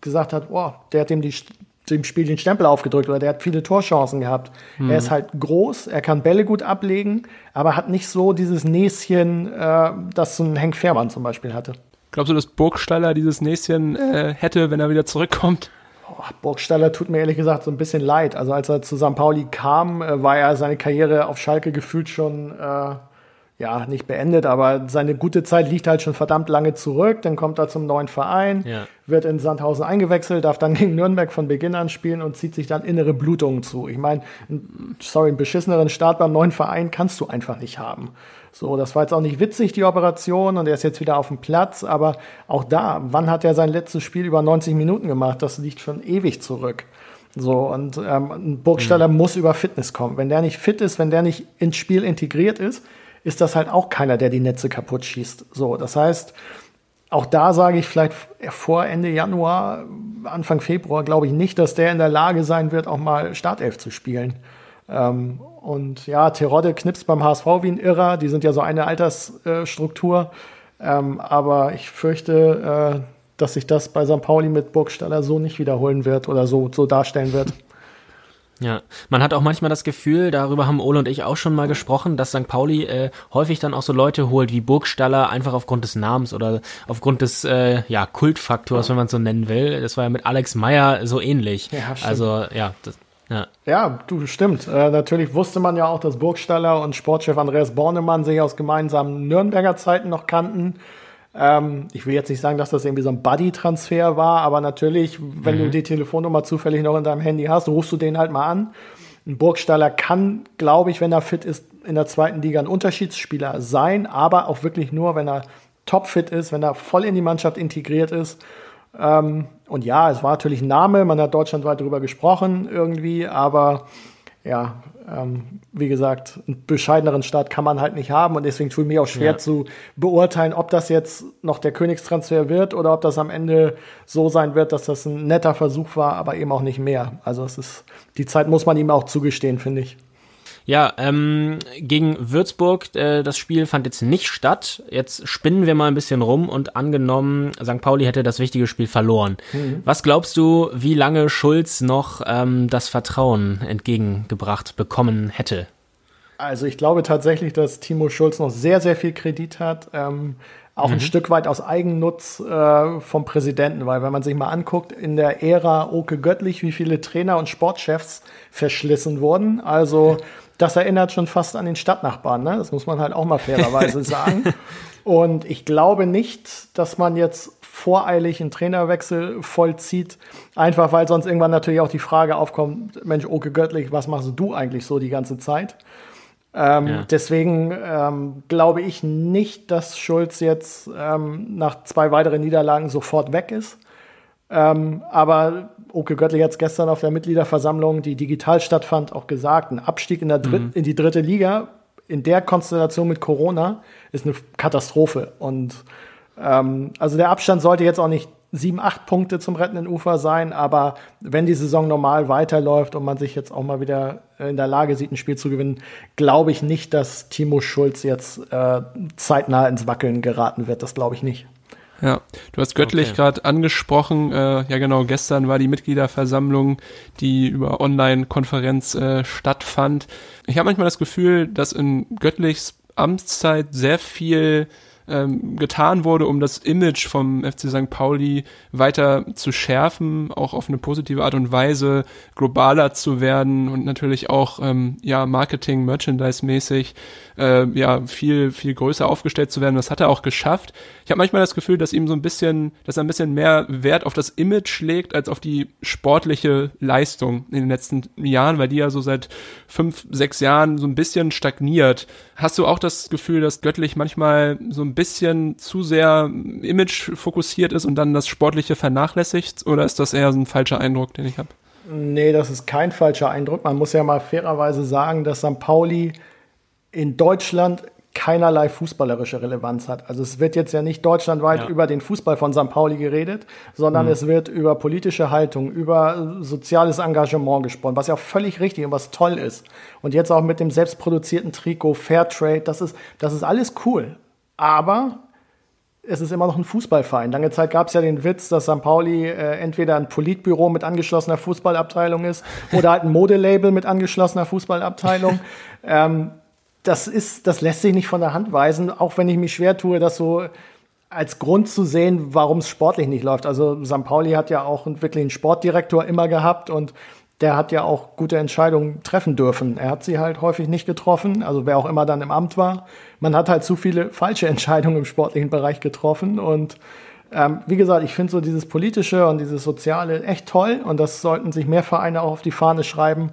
gesagt hat, oh, der hat dem die dem Spiel den Stempel aufgedrückt oder der hat viele Torchancen gehabt. Mhm. Er ist halt groß, er kann Bälle gut ablegen, aber hat nicht so dieses Näschen, äh, das so ein Henk Fährmann zum Beispiel hatte.
Glaubst du, dass Burgstaller dieses Näschen äh, hätte, wenn er wieder zurückkommt?
Oh, Burgstaller tut mir ehrlich gesagt so ein bisschen leid. Also als er zu St. Pauli kam, äh, war er seine Karriere auf Schalke gefühlt schon äh, ja, nicht beendet, aber seine gute Zeit liegt halt schon verdammt lange zurück. Dann kommt er zum neuen Verein, ja. wird in Sandhausen eingewechselt, darf dann gegen Nürnberg von Beginn an spielen und zieht sich dann innere Blutungen zu. Ich meine, sorry, einen beschisseneren Start beim neuen Verein kannst du einfach nicht haben. So, das war jetzt auch nicht witzig, die Operation, und er ist jetzt wieder auf dem Platz, aber auch da, wann hat er sein letztes Spiel über 90 Minuten gemacht? Das liegt schon ewig zurück. So, und ähm, ein Burgstaller mhm. muss über Fitness kommen. Wenn der nicht fit ist, wenn der nicht ins Spiel integriert ist, ist das halt auch keiner, der die Netze kaputt schießt. So, das heißt, auch da sage ich vielleicht vor Ende Januar, Anfang Februar, glaube ich nicht, dass der in der Lage sein wird, auch mal Startelf zu spielen. Ähm, und ja, Terodde knipst beim HSV wie ein Irrer. Die sind ja so eine Altersstruktur. Ähm, aber ich fürchte, äh, dass sich das bei St. Pauli mit Burgstaller so nicht wiederholen wird oder so, so darstellen wird.
Ja, man hat auch manchmal das Gefühl, darüber haben Ole und ich auch schon mal gesprochen, dass St. Pauli äh, häufig dann auch so Leute holt wie Burgstaller, einfach aufgrund des Namens oder aufgrund des äh, ja, Kultfaktors, wenn man es so nennen will. Das war ja mit Alex Meyer so ähnlich. Ja, stimmt. Also ja, das,
ja. ja, du, stimmt. Äh, natürlich wusste man ja auch, dass Burgstaller und Sportchef Andreas Bornemann sich aus gemeinsamen Nürnberger Zeiten noch kannten. Ähm, ich will jetzt nicht sagen, dass das irgendwie so ein Buddy-Transfer war, aber natürlich, wenn mhm. du die Telefonnummer zufällig noch in deinem Handy hast, rufst du den halt mal an. Ein Burgstaller kann, glaube ich, wenn er fit ist, in der zweiten Liga ein Unterschiedsspieler sein, aber auch wirklich nur, wenn er topfit ist, wenn er voll in die Mannschaft integriert ist. Ähm, und ja, es war natürlich ein Name, man hat deutschlandweit darüber gesprochen irgendwie, aber ja, ähm, wie gesagt, einen bescheideneren Start kann man halt nicht haben und deswegen tut mir auch schwer ja. zu beurteilen, ob das jetzt noch der Königstransfer wird oder ob das am Ende so sein wird, dass das ein netter Versuch war, aber eben auch nicht mehr. Also es ist, die Zeit muss man ihm auch zugestehen, finde ich.
Ja, ähm, gegen Würzburg, äh, das Spiel fand jetzt nicht statt. Jetzt spinnen wir mal ein bisschen rum und angenommen, St. Pauli hätte das wichtige Spiel verloren. Mhm. Was glaubst du, wie lange Schulz noch ähm, das Vertrauen entgegengebracht bekommen hätte?
Also ich glaube tatsächlich, dass Timo Schulz noch sehr, sehr viel Kredit hat. Ähm, auch mhm. ein Stück weit aus Eigennutz äh, vom Präsidenten, weil wenn man sich mal anguckt, in der Ära Oke Göttlich, wie viele Trainer und Sportchefs verschlissen wurden. Also das erinnert schon fast an den Stadtnachbarn, ne? Das muss man halt auch mal fairerweise sagen. Und ich glaube nicht, dass man jetzt voreilig einen Trainerwechsel vollzieht, einfach weil sonst irgendwann natürlich auch die Frage aufkommt, Mensch, Oke Göttlich, was machst du eigentlich so die ganze Zeit? Ähm, ja. Deswegen ähm, glaube ich nicht, dass Schulz jetzt ähm, nach zwei weiteren Niederlagen sofort weg ist. Ähm, aber Oke Göttlich hat es gestern auf der Mitgliederversammlung, die digital stattfand, auch gesagt, ein Abstieg in, der Dritt, mhm. in die dritte Liga in der Konstellation mit Corona ist eine Katastrophe. Und ähm, also der Abstand sollte jetzt auch nicht sieben, acht Punkte zum rettenden Ufer sein, aber wenn die Saison normal weiterläuft und man sich jetzt auch mal wieder in der Lage sieht, ein Spiel zu gewinnen, glaube ich nicht, dass Timo Schulz jetzt äh, zeitnah ins Wackeln geraten wird. Das glaube ich nicht.
Ja, du hast göttlich okay. gerade angesprochen. Äh, ja, genau, gestern war die Mitgliederversammlung, die über Online-Konferenz äh, stattfand. Ich habe manchmal das Gefühl, dass in Göttlichs Amtszeit sehr viel ähm, getan wurde, um das Image vom FC St. Pauli weiter zu schärfen, auch auf eine positive Art und Weise globaler zu werden und natürlich auch ähm, ja Marketing, Merchandise-mäßig äh, ja viel viel größer aufgestellt zu werden. Das hat er auch geschafft. Ich habe manchmal das Gefühl, dass ihm so ein bisschen, dass er ein bisschen mehr Wert auf das Image legt als auf die sportliche Leistung in den letzten Jahren, weil die ja so seit fünf, sechs Jahren so ein bisschen stagniert. Hast du auch das Gefühl, dass Göttlich manchmal so ein bisschen zu sehr Image fokussiert ist und dann das Sportliche vernachlässigt? Oder ist das eher so ein falscher Eindruck, den ich habe?
Nee, das ist kein falscher Eindruck. Man muss ja mal fairerweise sagen, dass St. Pauli in Deutschland keinerlei fußballerische Relevanz hat. Also es wird jetzt ja nicht deutschlandweit ja. über den Fußball von St. Pauli geredet, sondern mhm. es wird über politische Haltung, über soziales Engagement gesprochen, was ja auch völlig richtig und was toll ist. Und jetzt auch mit dem selbstproduzierten Trikot, Fairtrade, das ist, das ist alles cool. Aber es ist immer noch ein Fußballverein. Lange Zeit gab es ja den Witz, dass St. Pauli äh, entweder ein Politbüro mit angeschlossener Fußballabteilung ist oder halt ein Modelabel mit angeschlossener Fußballabteilung. ähm, das ist, das lässt sich nicht von der Hand weisen, auch wenn ich mich schwer tue, das so als Grund zu sehen, warum es sportlich nicht läuft. Also St. Pauli hat ja auch wirklich einen Sportdirektor immer gehabt und der hat ja auch gute Entscheidungen treffen dürfen. Er hat sie halt häufig nicht getroffen, also wer auch immer dann im Amt war. Man hat halt zu viele falsche Entscheidungen im sportlichen Bereich getroffen und ähm, wie gesagt, ich finde so dieses politische und dieses soziale echt toll und das sollten sich mehr Vereine auch auf die Fahne schreiben.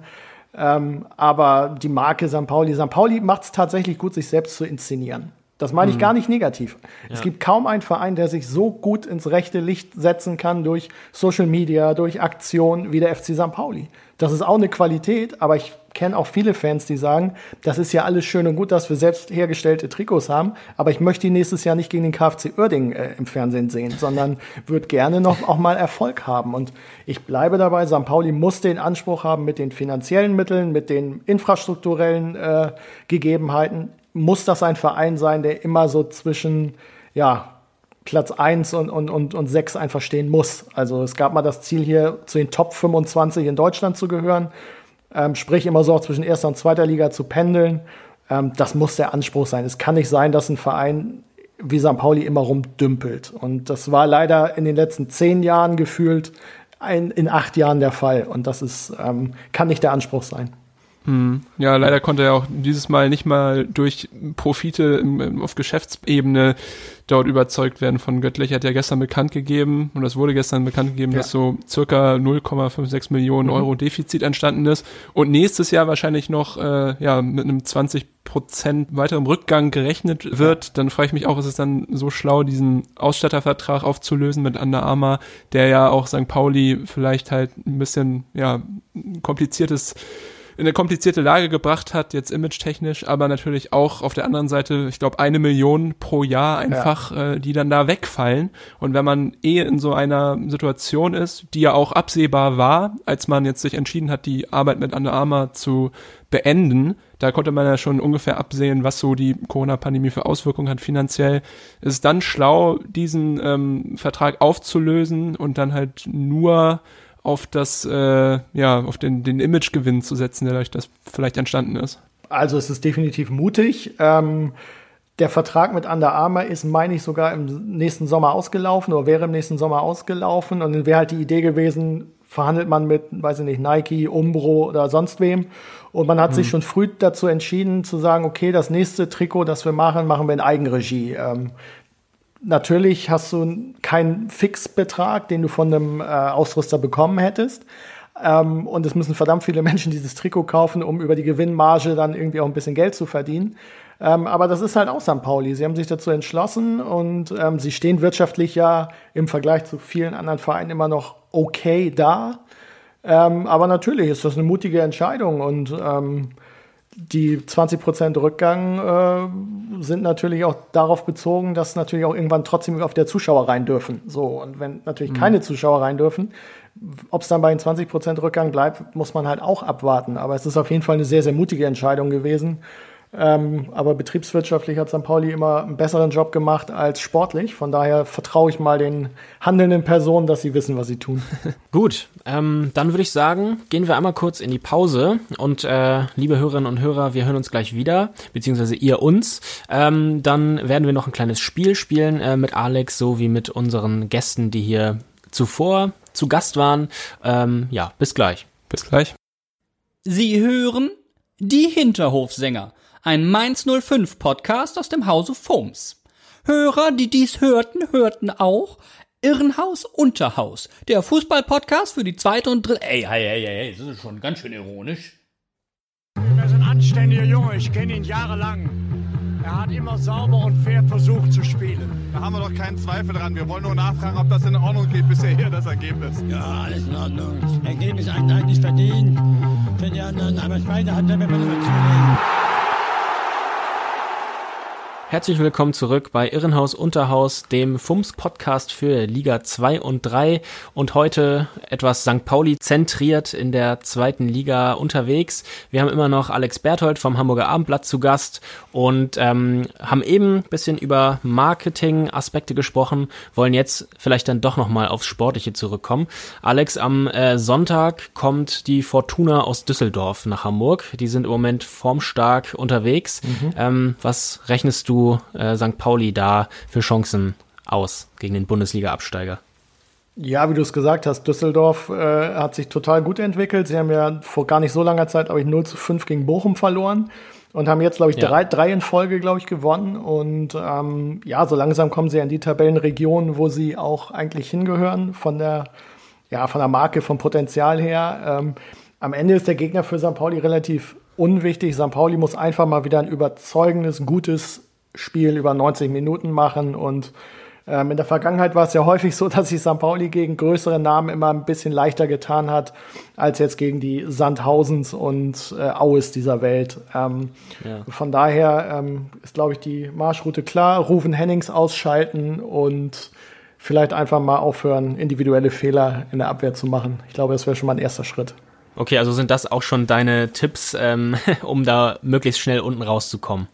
Ähm, aber die Marke St. Pauli, St. Pauli macht es tatsächlich gut, sich selbst zu inszenieren. Das meine ich mhm. gar nicht negativ. Ja. Es gibt kaum einen Verein, der sich so gut ins rechte Licht setzen kann durch Social Media, durch Aktionen wie der FC St. Pauli. Das ist auch eine Qualität, aber ich kenne auch viele Fans, die sagen, das ist ja alles schön und gut, dass wir selbst hergestellte Trikots haben, aber ich möchte die nächstes Jahr nicht gegen den KfC Uerdingen äh, im Fernsehen sehen, sondern würde gerne noch auch mal Erfolg haben. Und ich bleibe dabei, St. Pauli muss den Anspruch haben, mit den finanziellen Mitteln, mit den infrastrukturellen äh, Gegebenheiten, muss das ein Verein sein, der immer so zwischen, ja, Platz 1 und, und, und, und 6 einfach stehen muss. Also es gab mal das Ziel hier, zu den Top 25 in Deutschland zu gehören. Ähm, sprich immer so auch zwischen erster und zweiter Liga zu pendeln. Ähm, das muss der Anspruch sein. Es kann nicht sein, dass ein Verein wie St. Pauli immer rumdümpelt. Und das war leider in den letzten zehn Jahren gefühlt ein, in acht Jahren der Fall. Und das ist, ähm, kann nicht der Anspruch sein.
Hm. Ja, leider konnte er auch dieses Mal nicht mal durch Profite im, auf Geschäftsebene dort überzeugt werden von Göttlich. Er hat ja gestern bekannt gegeben, und das wurde gestern bekannt gegeben, ja. dass so circa 0,56 Millionen mhm. Euro Defizit entstanden ist und nächstes Jahr wahrscheinlich noch äh, ja mit einem 20 Prozent weiterem Rückgang gerechnet wird, dann frage ich mich auch, ist es dann so schlau, diesen Ausstattervertrag aufzulösen mit Under Armour, der ja auch St. Pauli vielleicht halt ein bisschen ja kompliziertes in eine komplizierte Lage gebracht hat, jetzt image-technisch, aber natürlich auch auf der anderen Seite, ich glaube, eine Million pro Jahr einfach, ja. äh, die dann da wegfallen. Und wenn man eh in so einer Situation ist, die ja auch absehbar war, als man jetzt sich entschieden hat, die Arbeit mit Under Armour zu beenden, da konnte man ja schon ungefähr absehen, was so die Corona-Pandemie für Auswirkungen hat finanziell. Es ist dann schlau, diesen ähm, Vertrag aufzulösen und dann halt nur auf das, äh, ja, auf den, den Imagegewinn zu setzen, der durch das vielleicht entstanden ist.
Also es ist definitiv mutig. Ähm, der Vertrag mit Under Armour ist, meine ich, sogar im nächsten Sommer ausgelaufen oder wäre im nächsten Sommer ausgelaufen. Und dann wäre halt die Idee gewesen, verhandelt man mit, weiß ich nicht, Nike, Umbro oder sonst wem. Und man hat mhm. sich schon früh dazu entschieden zu sagen, okay, das nächste Trikot, das wir machen, machen wir in Eigenregie. Ähm, Natürlich hast du keinen Fixbetrag, den du von einem äh, Ausrüster bekommen hättest. Ähm, und es müssen verdammt viele Menschen dieses Trikot kaufen, um über die Gewinnmarge dann irgendwie auch ein bisschen Geld zu verdienen. Ähm, aber das ist halt auch St. Pauli. Sie haben sich dazu entschlossen und ähm, sie stehen wirtschaftlich ja im Vergleich zu vielen anderen Vereinen immer noch okay da. Ähm, aber natürlich ist das eine mutige Entscheidung und ähm, die 20% Rückgang äh, sind natürlich auch darauf bezogen, dass natürlich auch irgendwann trotzdem auf der Zuschauer rein dürfen. So, und wenn natürlich mhm. keine Zuschauer rein dürfen, ob es dann bei den 20% Rückgang bleibt, muss man halt auch abwarten. Aber es ist auf jeden Fall eine sehr, sehr mutige Entscheidung gewesen. Ähm, aber betriebswirtschaftlich hat St. Pauli immer einen besseren Job gemacht als sportlich. Von daher vertraue ich mal den handelnden Personen, dass sie wissen, was sie tun.
Gut, ähm, dann würde ich sagen, gehen wir einmal kurz in die Pause. Und äh, liebe Hörerinnen und Hörer, wir hören uns gleich wieder, beziehungsweise ihr uns. Ähm, dann werden wir noch ein kleines Spiel spielen äh, mit Alex, so wie mit unseren Gästen, die hier zuvor zu Gast waren. Ähm, ja, bis gleich.
Bis gleich.
Sie hören die Hinterhofsänger, ein Mainz 05 Podcast aus dem Hause Foms. Hörer, die dies hörten, hörten auch Irrenhaus Unterhaus, der Fußballpodcast für die zweite und dritte. Ey, ey, ey, ey, das ist schon ganz schön ironisch.
Er ist ein anständiger Junge, ich kenne ihn jahrelang. Er hat immer sauber und fair versucht zu spielen.
Da haben wir doch keinen Zweifel dran. Wir wollen nur nachfragen, ob das in Ordnung geht bisher hier, das Ergebnis.
Ja, alles in Ordnung. Das Ergebnis eigentlich verdient für die anderen, aber Schweine hat er, wenn man immer zulegen.
Herzlich willkommen zurück bei Irrenhaus Unterhaus, dem FUMS-Podcast für Liga 2 und 3 und heute etwas St. Pauli zentriert in der zweiten Liga unterwegs. Wir haben immer noch Alex Berthold vom Hamburger Abendblatt zu Gast und ähm, haben eben ein bisschen über Marketing-Aspekte gesprochen, wollen jetzt vielleicht dann doch nochmal aufs Sportliche zurückkommen. Alex, am äh, Sonntag kommt die Fortuna aus Düsseldorf nach Hamburg. Die sind im Moment formstark unterwegs. Mhm. Ähm, was rechnest du äh, St. Pauli da für Chancen aus gegen den Bundesliga-Absteiger?
Ja, wie du es gesagt hast, Düsseldorf äh, hat sich total gut entwickelt. Sie haben ja vor gar nicht so langer Zeit, glaube ich, 0 zu 5 gegen Bochum verloren und haben jetzt, glaube ich, ja. drei, drei in Folge, glaube ich, gewonnen. Und ähm, ja, so langsam kommen sie in die Tabellenregion, wo sie auch eigentlich hingehören, von der, ja, von der Marke, vom Potenzial her. Ähm, am Ende ist der Gegner für St. Pauli relativ unwichtig. St. Pauli muss einfach mal wieder ein überzeugendes, gutes Spiel über 90 Minuten machen. Und ähm, in der Vergangenheit war es ja häufig so, dass sich St. Pauli gegen größere Namen immer ein bisschen leichter getan hat, als jetzt gegen die Sandhausens und äh, Aues dieser Welt. Ähm, ja. Von daher ähm, ist, glaube ich, die Marschroute klar. Rufen Hennings ausschalten und vielleicht einfach mal aufhören, individuelle Fehler in der Abwehr zu machen. Ich glaube, das wäre schon mal ein erster Schritt.
Okay, also sind das auch schon deine Tipps, ähm, um da möglichst schnell unten rauszukommen?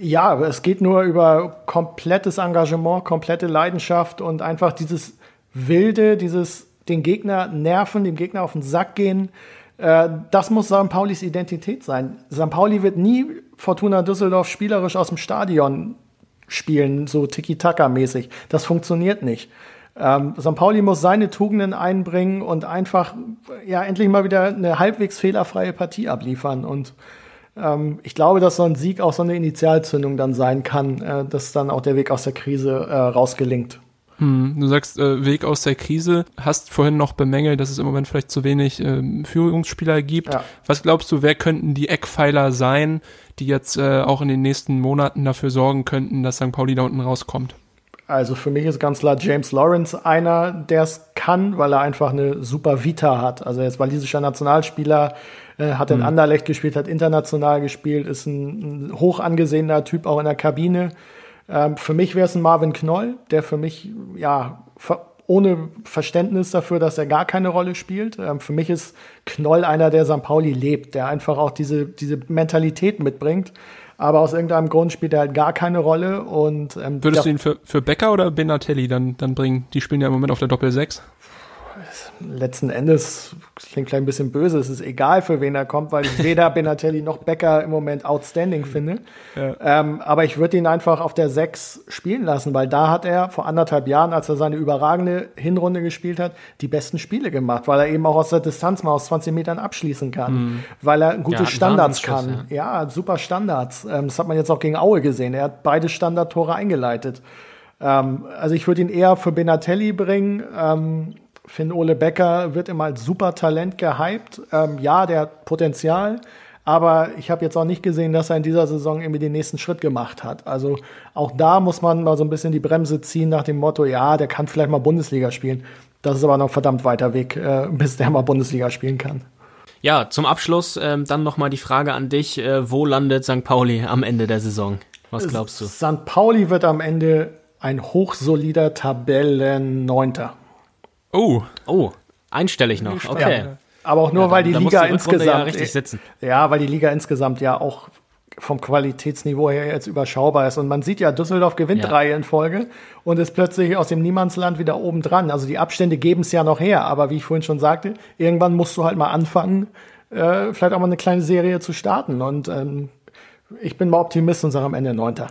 Ja, es geht nur über komplettes Engagement, komplette Leidenschaft und einfach dieses Wilde, dieses den Gegner nerven, dem Gegner auf den Sack gehen. Äh, das muss St. Paulis Identität sein. St. Pauli wird nie Fortuna Düsseldorf spielerisch aus dem Stadion spielen, so Tiki-Taka-mäßig. Das funktioniert nicht. Ähm, St. Pauli muss seine Tugenden einbringen und einfach ja endlich mal wieder eine halbwegs fehlerfreie Partie abliefern. Und ähm, ich glaube, dass so ein Sieg auch so eine Initialzündung dann sein kann, äh, dass dann auch der Weg aus der Krise äh, rausgelingt.
Hm, du sagst äh, Weg aus der Krise, hast vorhin noch bemängelt, dass es im Moment vielleicht zu wenig äh, Führungsspieler gibt. Ja. Was glaubst du, wer könnten die Eckpfeiler sein, die jetzt äh, auch in den nächsten Monaten dafür sorgen könnten, dass St. Pauli da unten rauskommt?
Also für mich ist ganz klar James Lawrence einer, der es kann, weil er einfach eine super Vita hat. Also er ist walisischer Nationalspieler, äh, hat in mhm. Anderlecht gespielt, hat international gespielt, ist ein, ein hoch angesehener Typ auch in der Kabine. Ähm, für mich wäre es ein Marvin Knoll, der für mich, ja, ohne Verständnis dafür, dass er gar keine Rolle spielt. Ähm, für mich ist Knoll einer, der St. Pauli lebt, der einfach auch diese, diese Mentalität mitbringt. Aber aus irgendeinem Grund spielt er halt gar keine Rolle. Und,
ähm, Würdest du ihn für, für Becker oder Benatelli dann, dann bringen? Die spielen ja im Moment auf der Doppel 6
letzten Endes, klingt vielleicht ein bisschen böse, es ist egal, für wen er kommt, weil ich weder Benatelli noch Becker im Moment outstanding finde. Ja. Ähm, aber ich würde ihn einfach auf der 6 spielen lassen, weil da hat er vor anderthalb Jahren, als er seine überragende Hinrunde gespielt hat, die besten Spiele gemacht, weil er eben auch aus der Distanz mal aus 20 Metern abschließen kann, mhm. weil er gute ja, Standards kann. Ja. ja. super Standards. Ähm, das hat man jetzt auch gegen Aue gesehen. Er hat beide Standardtore eingeleitet. Ähm, also ich würde ihn eher für Benatelli bringen. Finn Ole Becker wird immer als super Talent gehypt. Ähm, ja, der hat Potenzial, aber ich habe jetzt auch nicht gesehen, dass er in dieser Saison irgendwie den nächsten Schritt gemacht hat. Also auch da muss man mal so ein bisschen die Bremse ziehen nach dem Motto, ja, der kann vielleicht mal Bundesliga spielen. Das ist aber noch verdammt weiter Weg, äh, bis der mal Bundesliga spielen kann.
Ja, zum Abschluss ähm, dann nochmal die Frage an dich, äh, wo landet St. Pauli am Ende der Saison? Was glaubst du?
St. Pauli wird am Ende ein hochsolider Tabellenneunter.
Oh. Oh, einstellig noch. Okay. Ja.
Aber auch nur, ja, weil die Liga die insgesamt.
Ja, richtig sitzen.
Ja, weil die Liga insgesamt ja auch vom Qualitätsniveau her jetzt überschaubar ist. Und man sieht ja, Düsseldorf gewinnt
Ja.
drei in Folge und ist plötzlich aus dem Niemandsland wieder oben dran. Also die Abstände geben es ja noch her. Aber wie ich vorhin schon sagte, irgendwann musst du halt mal anfangen, äh, vielleicht auch mal eine kleine Serie zu starten. Und ähm, ich bin mal Optimist und sage am Ende Neunter.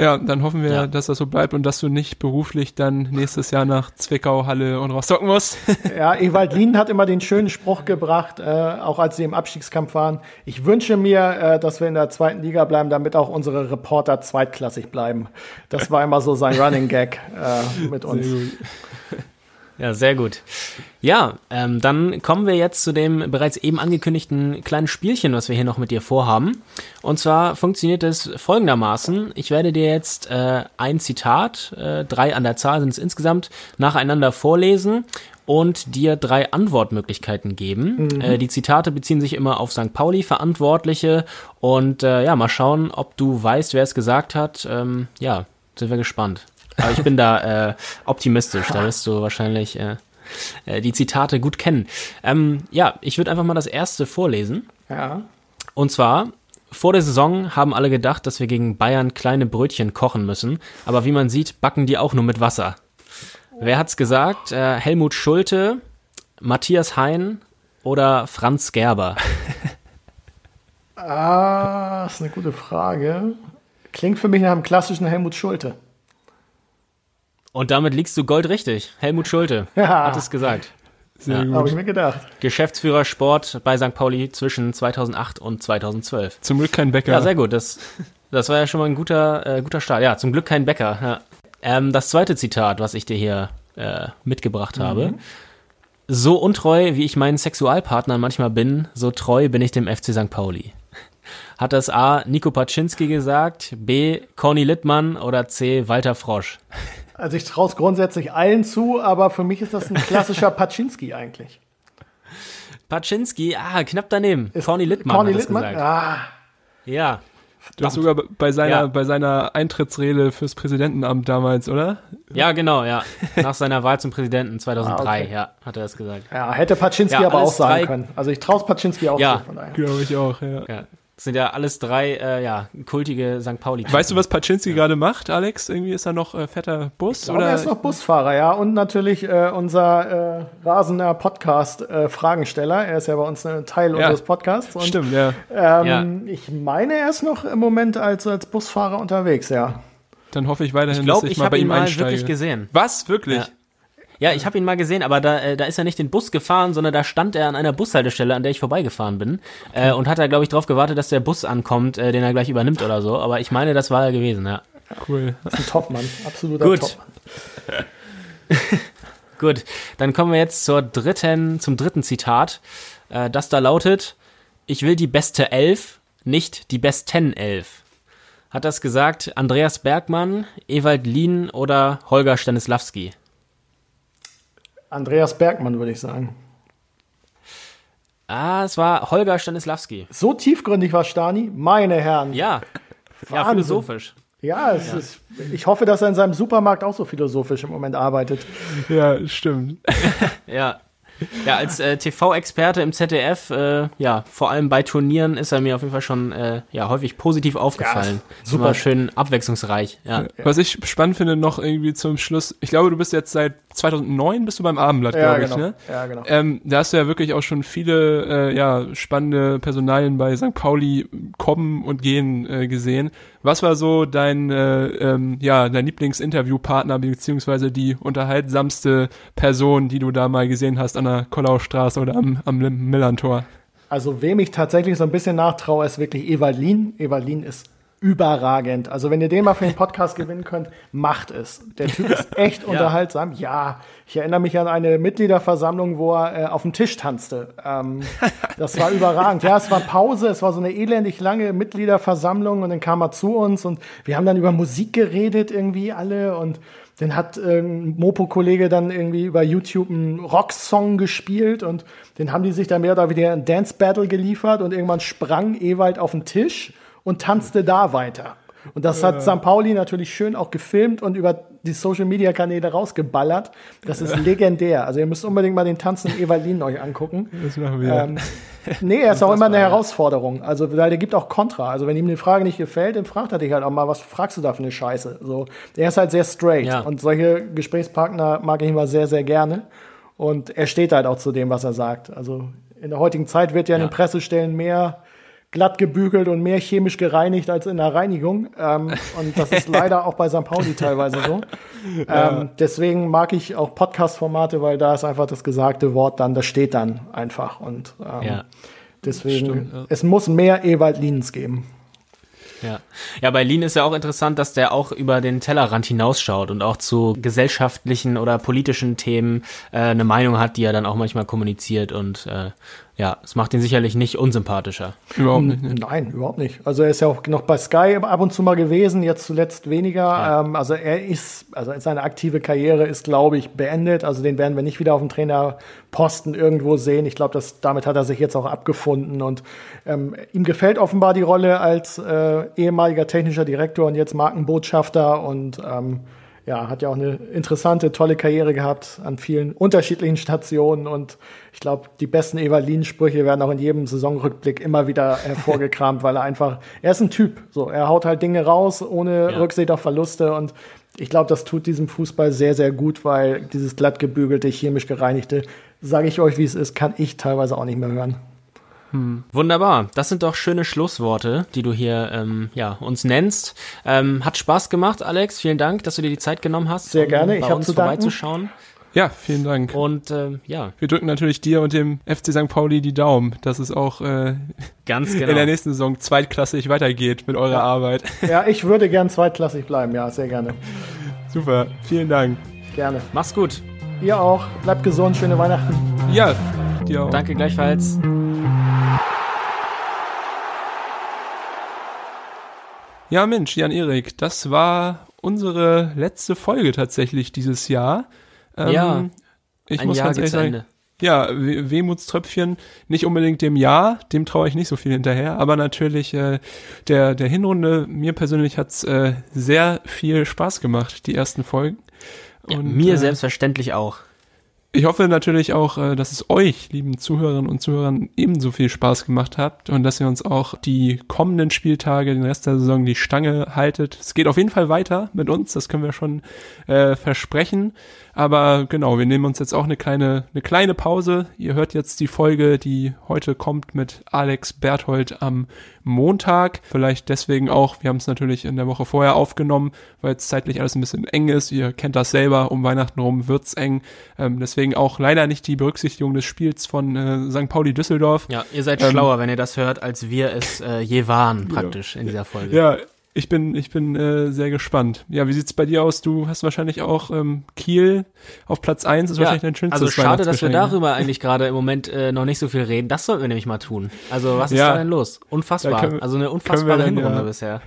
Ja, dann hoffen wir,
Ja.
dass das so bleibt und dass du nicht beruflich dann nächstes Jahr nach Zwickau, Halle und Rostock musst.
Ja, Ewald Lien hat immer den schönen Spruch gebracht, äh, auch als sie im Abstiegskampf waren. Ich wünsche mir, äh, dass wir in der zweiten Liga bleiben, damit auch unsere Reporter zweitklassig bleiben. Das war immer so sein Running Gag äh, mit uns.
Ja, sehr gut. Ja, ähm, dann kommen wir jetzt zu dem bereits eben angekündigten kleinen Spielchen, was wir hier noch mit dir vorhaben. Und zwar funktioniert es folgendermaßen. Ich werde dir jetzt äh, ein Zitat, äh, drei an der Zahl sind es insgesamt, nacheinander vorlesen und dir drei Antwortmöglichkeiten geben. Äh, die Zitate beziehen sich immer auf St. Pauli Verantwortliche und äh, ja, mal schauen, ob du weißt, wer es gesagt hat. Ähm, ja, sind wir gespannt. Aber ich bin da äh, optimistisch. Da wirst du wahrscheinlich äh, äh, die Zitate gut kennen. Ähm, ja, ich würde einfach mal das erste vorlesen.
Ja.
Und zwar, vor der Saison haben alle gedacht, dass wir gegen Bayern kleine Brötchen kochen müssen. Aber wie man sieht, backen die auch nur mit Wasser. Wer hat's gesagt? Äh, Helmut Schulte, Matthias Hein oder Franz Gerber?
Ah, ist eine gute Frage. Klingt für mich nach einem klassischen Helmut Schulte.
Und damit liegst du goldrichtig. Helmut Schulte
Ja.
hat es gesagt.
Sehr
Ja.
Habe ich mir gedacht.
Geschäftsführer Sport bei St. Pauli zwischen 2008 und 2012.
Zum Glück kein Bäcker.
Ja, sehr gut. Das, das war ja schon mal ein guter, äh, guter Start. Ja, zum Glück kein Bäcker. Ja. Ähm, das zweite Zitat, was ich dir hier äh, mitgebracht habe. So untreu, wie ich meinen Sexualpartnern manchmal bin, so treu bin ich dem FC St. Pauli. Hat das A. Nico Paczynski gesagt, B. Conny Littmann oder C. Walter Frosch?
Also ich traue es grundsätzlich allen zu, aber für mich ist das ein klassischer Paczynski eigentlich.
Paczynski, ah, knapp daneben. Conny Littmann
Conny
hat es
Littmann? Ah,
Ja,
Du hast sogar bei seiner,
Ja.
bei seiner Eintrittsrede fürs Präsidentenamt damals, oder?
ja, genau, ja. Nach seiner Wahl zum Präsidenten 2003,
Ah, okay.
ja, hat er das gesagt.
ja, hätte Paczynski
Ja,
aber auch sagen können. Also ich traue es Paczynski auch
Ja.
zu. Von daher.
Glaube ich auch, ja.
Ja, das sind ja alles drei, äh, ja, kultige St. pauli
Weißt du, was Paczynski gerade macht, Alex? Irgendwie ist er noch äh, fetter Bus?
Ich glaube,
oder?
er ist noch Busfahrer, ja. Und natürlich äh, unser äh, rasender Podcast-Fragensteller. er ist ja bei uns ein Teil
Ja.
unseres Podcasts. Und,
Stimmt, ja.
Ähm, Ich meine, er ist noch im Moment als, als Busfahrer unterwegs, ja.
Dann hoffe ich weiterhin,
Ich glaube,
dass ich,
ich
mal
habe
bei
ihn
ihm
mal
einsteige.
wirklich gesehen.
Was? Wirklich?
Ja. Ich habe ihn mal gesehen, aber da, äh, da ist er nicht den Bus gefahren, sondern da stand er an einer Bushaltestelle, an der ich vorbeigefahren bin. Äh, und hat da, glaube ich, drauf gewartet, dass der Bus ankommt, äh, den er gleich übernimmt oder so. Aber ich meine, das war er gewesen, ja.
Cool.
Das ist ein Topmann, absoluter
Gut.
Topmann.
Gut, dann kommen wir jetzt zur dritten, zum dritten Zitat. Äh, das da lautet, ich will die beste Elf, nicht die besten Elf. Hat das gesagt Andreas Bergmann, Ewald Lien oder Holger Stanislawski?
Andreas Bergmann, würde ich sagen.
Ah, es war Holger Stanislawski.
So tiefgründig war Stani, meine Herren.
Ja, ja
Wahnsinn.
philosophisch.
Ja, es Ist, ich hoffe, dass er in seinem Supermarkt auch so philosophisch im Moment arbeitet.
Ja, stimmt.
Ja. Ja, als äh, TV-Experte im ZDF, äh, ja, vor allem bei Turnieren ist er mir auf jeden Fall schon äh, ja, häufig positiv aufgefallen.
Ja,
super
super.
schön abwechslungsreich. Ja.
Was ich spannend finde, noch irgendwie zum Schluss, ich glaube, du bist jetzt seit 2009 bist du beim Abendblatt,
Ja,
glaube ich,
genau.
ne?
Ja, genau.
Ähm, da hast du ja wirklich auch schon viele äh, ja, spannende Personalien bei St. Pauli kommen und gehen äh, gesehen. Was war so dein, äh, ähm, ja, dein Lieblingsinterviewpartner beziehungsweise die unterhaltsamste Person, die du da mal gesehen hast an der Kollaustraße oder am, am Millantor?
Also, wem ich tatsächlich so ein bisschen nachtraue, ist wirklich. Ewald Lien ist überragend. Also, wenn ihr den mal für den Podcast gewinnen könnt, macht es. Der Typ ist echt unterhaltsam. Ja, ich erinnere mich an eine Mitgliederversammlung, wo er äh, auf dem Tisch tanzte. Ähm, das war überragend. Ja, es war Pause, es war so eine elendig lange Mitgliederversammlung und dann kam er zu uns und wir haben dann über Musik geredet irgendwie alle und dann hat äh, ein Mopo-Kollege dann irgendwie über YouTube einen Rocksong gespielt und den haben die sich dann mehr oder weniger ein Dance-Battle geliefert und irgendwann sprang Ewald auf den Tisch und tanzte da weiter. Und das hat St. Pauli natürlich schön auch gefilmt und über die Social Media Kanäle rausgeballert. Das ist legendär. Also ihr müsst unbedingt mal den tanzenden Evalin euch angucken.
Das machen wir.
Ähm, nee, er ist auch immer eine Herausforderung. Also, weil der gibt auch Kontra. Also, wenn ihm eine Frage nicht gefällt, dann fragt er dich halt auch mal, was fragst du da für eine Scheiße? So, er ist halt sehr straight.
Ja.
Und solche Gesprächspartner mag ich immer sehr, sehr gerne. Und er steht halt auch zu dem, was er sagt. Also, in der heutigen Zeit wird ja in
Ja.
den Pressestellen mehr glatt gebügelt und mehr chemisch gereinigt als in der Reinigung. Ähm, und das ist leider auch bei St. Pauli teilweise so. Ähm, deswegen mag ich auch Podcast-Formate, weil da ist einfach das gesagte Wort dann, das steht dann einfach. Und ähm,
Ja.
deswegen,
Stimmt, ja.
es muss mehr Ewald Lienens geben.
Ja. ja, bei Lean ist ja auch interessant, dass der auch über den Tellerrand hinausschaut und auch zu gesellschaftlichen oder politischen Themen äh, eine Meinung hat, die er dann auch manchmal kommuniziert und äh, ja, es macht ihn sicherlich nicht unsympathischer.
Überhaupt nicht. Ne?
Nein, überhaupt nicht. Also er ist ja auch noch bei Sky ab und zu mal gewesen, jetzt zuletzt weniger.
Ja.
Ähm, also er ist, also seine aktive Karriere ist, glaube ich, beendet. Also den werden wir nicht wieder auf dem Trainerposten irgendwo sehen. Ich glaube, dass damit hat er sich jetzt auch abgefunden und ähm, ihm gefällt offenbar die Rolle als äh, ehemaliger technischer Direktor und jetzt Markenbotschafter und ähm, ja, hat ja auch eine interessante, tolle Karriere gehabt an vielen unterschiedlichen Stationen und ich glaube, die besten Evalin-Sprüche werden auch in jedem Saisonrückblick immer wieder hervorgekramt, weil er einfach, er ist ein Typ, so, er haut halt Dinge raus ohne
Ja.
Rücksicht auf Verluste und ich glaube, das tut diesem Fußball sehr, sehr gut, weil dieses glatt gebügelte, chemisch gereinigte, sage ich euch, wie es ist, kann ich teilweise auch nicht mehr hören.
Wunderbar, das sind doch schöne Schlussworte, die du hier ähm, ja, uns nennst. Ähm, hat Spaß gemacht, Alex. Vielen Dank, dass du dir die Zeit genommen hast,
Sehr
um
gerne. Ich
bei uns
zu danken.
vorbeizuschauen.
Ja, vielen Dank.
Und ähm, ja,
Wir drücken natürlich dir und dem FC St. Pauli die Daumen, dass es auch äh,
ganz
in der
genau.
nächsten Saison zweitklassig weitergeht mit eurer Arbeit.
Ja, ich würde gern zweitklassig bleiben, ja, sehr gerne.
Super, vielen Dank.
Gerne.
Mach's gut.
Ihr auch. Bleibt gesund, schöne Weihnachten.
Ja, dir auch.
Danke gleichfalls.
Ja, Mensch, Jan-Erik, das war unsere letzte Folge tatsächlich dieses Jahr. Ähm,
Ja,
ich
Ein
muss
Jahr
ganz ehrlich sagen,
Ende.
ja, We- Wehmutströpfchen, nicht unbedingt dem Jahr, dem traue ich nicht so viel hinterher, aber natürlich äh, der, der Hinrunde, mir persönlich hat's äh, sehr viel Spaß gemacht, die ersten Folgen.
Ja,
Und,
mir
äh,
selbstverständlich auch.
Ich hoffe natürlich auch, äh, dass es euch, lieben Zuhörerinnen und Zuhörern, ebenso viel Spaß gemacht habt und dass ihr uns auch die kommenden Spieltage, den Rest der Saison, die Stange haltet. Es geht auf jeden Fall weiter mit uns, das können wir schon äh, versprechen. Aber genau, wir nehmen uns jetzt auch eine kleine, eine kleine Pause. Ihr hört jetzt die Folge, die heute kommt mit Alex Berthold am Montag. Vielleicht deswegen auch, wir haben es natürlich in der Woche vorher aufgenommen, weil es zeitlich alles ein bisschen eng ist. Ihr kennt das selber, um Weihnachten rum wird's eng. Ähm, deswegen auch leider nicht die Berücksichtigung des Spiels von äh, St. Pauli Düsseldorf.
Ja, ihr seid
Ähm,
schlauer, wenn ihr das hört, als wir es äh, je waren, praktisch in dieser Folge.
Ja, ich bin, ich bin äh, sehr gespannt. Ja, wie sieht's bei dir aus? Du hast wahrscheinlich auch ähm, Kiel auf Platz eins ist wahrscheinlich dein schönstes
also schade, dass wir
ne?
darüber eigentlich gerade im Moment äh, noch nicht so viel reden. Das sollten wir nämlich mal tun. Also was ist
Ja.
da denn los? Unfassbar.
Wir-
also eine
wir
unfassbare
dann,
Hinrunde
ja.
bisher.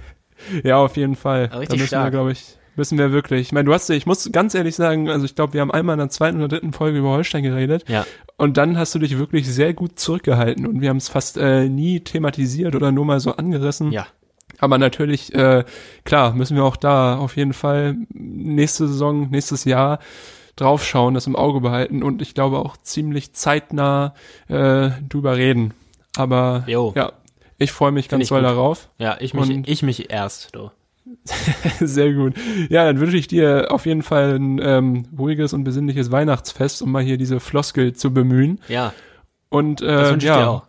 Ja, auf jeden Fall.
Richtig
da müssen wir,
stark.
glaube ich, müssen wir wirklich. Ich meine, du hast, ich muss ganz ehrlich sagen, also ich glaube, wir haben einmal in der zweiten oder dritten Folge über Holstein geredet.
Ja.
Und dann hast du dich wirklich sehr gut zurückgehalten und wir haben es fast äh, nie thematisiert oder nur mal so angerissen.
Ja.
Aber natürlich, äh, klar, müssen wir auch da auf jeden Fall nächste Saison, nächstes Jahr draufschauen, das im Auge behalten und ich glaube auch ziemlich zeitnah äh, drüber reden. Aber
Jo.
ja, ich freue mich
Find
ganz doll darauf.
Ja, ich mich,
Und-
ich mich erst, du.
Sehr gut. Ja, dann wünsche ich dir auf jeden Fall ein ähm, ruhiges und besinnliches Weihnachtsfest, um mal hier diese Floskel zu bemühen.
Ja,
Und
das
äh,
wünsche ich
ja,
dir auch.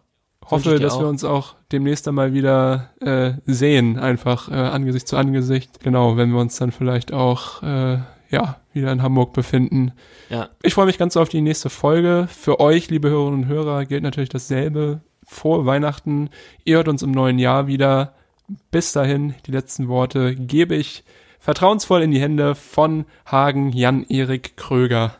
Hoffe, dass wir
auch.
uns auch demnächst einmal wieder äh, sehen, einfach äh, Angesicht zu Angesicht. Genau, wenn wir uns dann vielleicht auch äh, ja wieder in Hamburg befinden.
Ja.
Ich freue mich ganz auf die nächste Folge. Für euch, liebe Hörerinnen und Hörer, gilt natürlich dasselbe. Vor Weihnachten, ihr hört uns im neuen Jahr wieder. Bis dahin, die letzten Worte gebe ich vertrauensvoll in die Hände von Hagen Jan-Erik Kröger.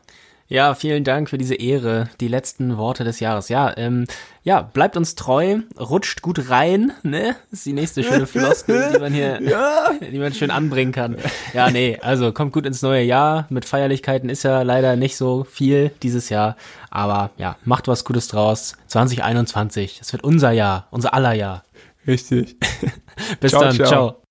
Ja, vielen Dank für diese Ehre, die letzten Worte des Jahres. Ja, ähm, ja, bleibt uns treu, rutscht gut rein, ne? Das ist die nächste schöne Floskel, die man hier, die man schön anbringen kann. Ja, nee, also kommt gut ins neue Jahr. Mit Feierlichkeiten ist ja leider nicht so viel dieses Jahr, aber ja, macht was Gutes draus. 2021, das wird unser Jahr, unser aller Jahr.
Richtig.
Bis
Ciao,
dann,
ciao.
ciao.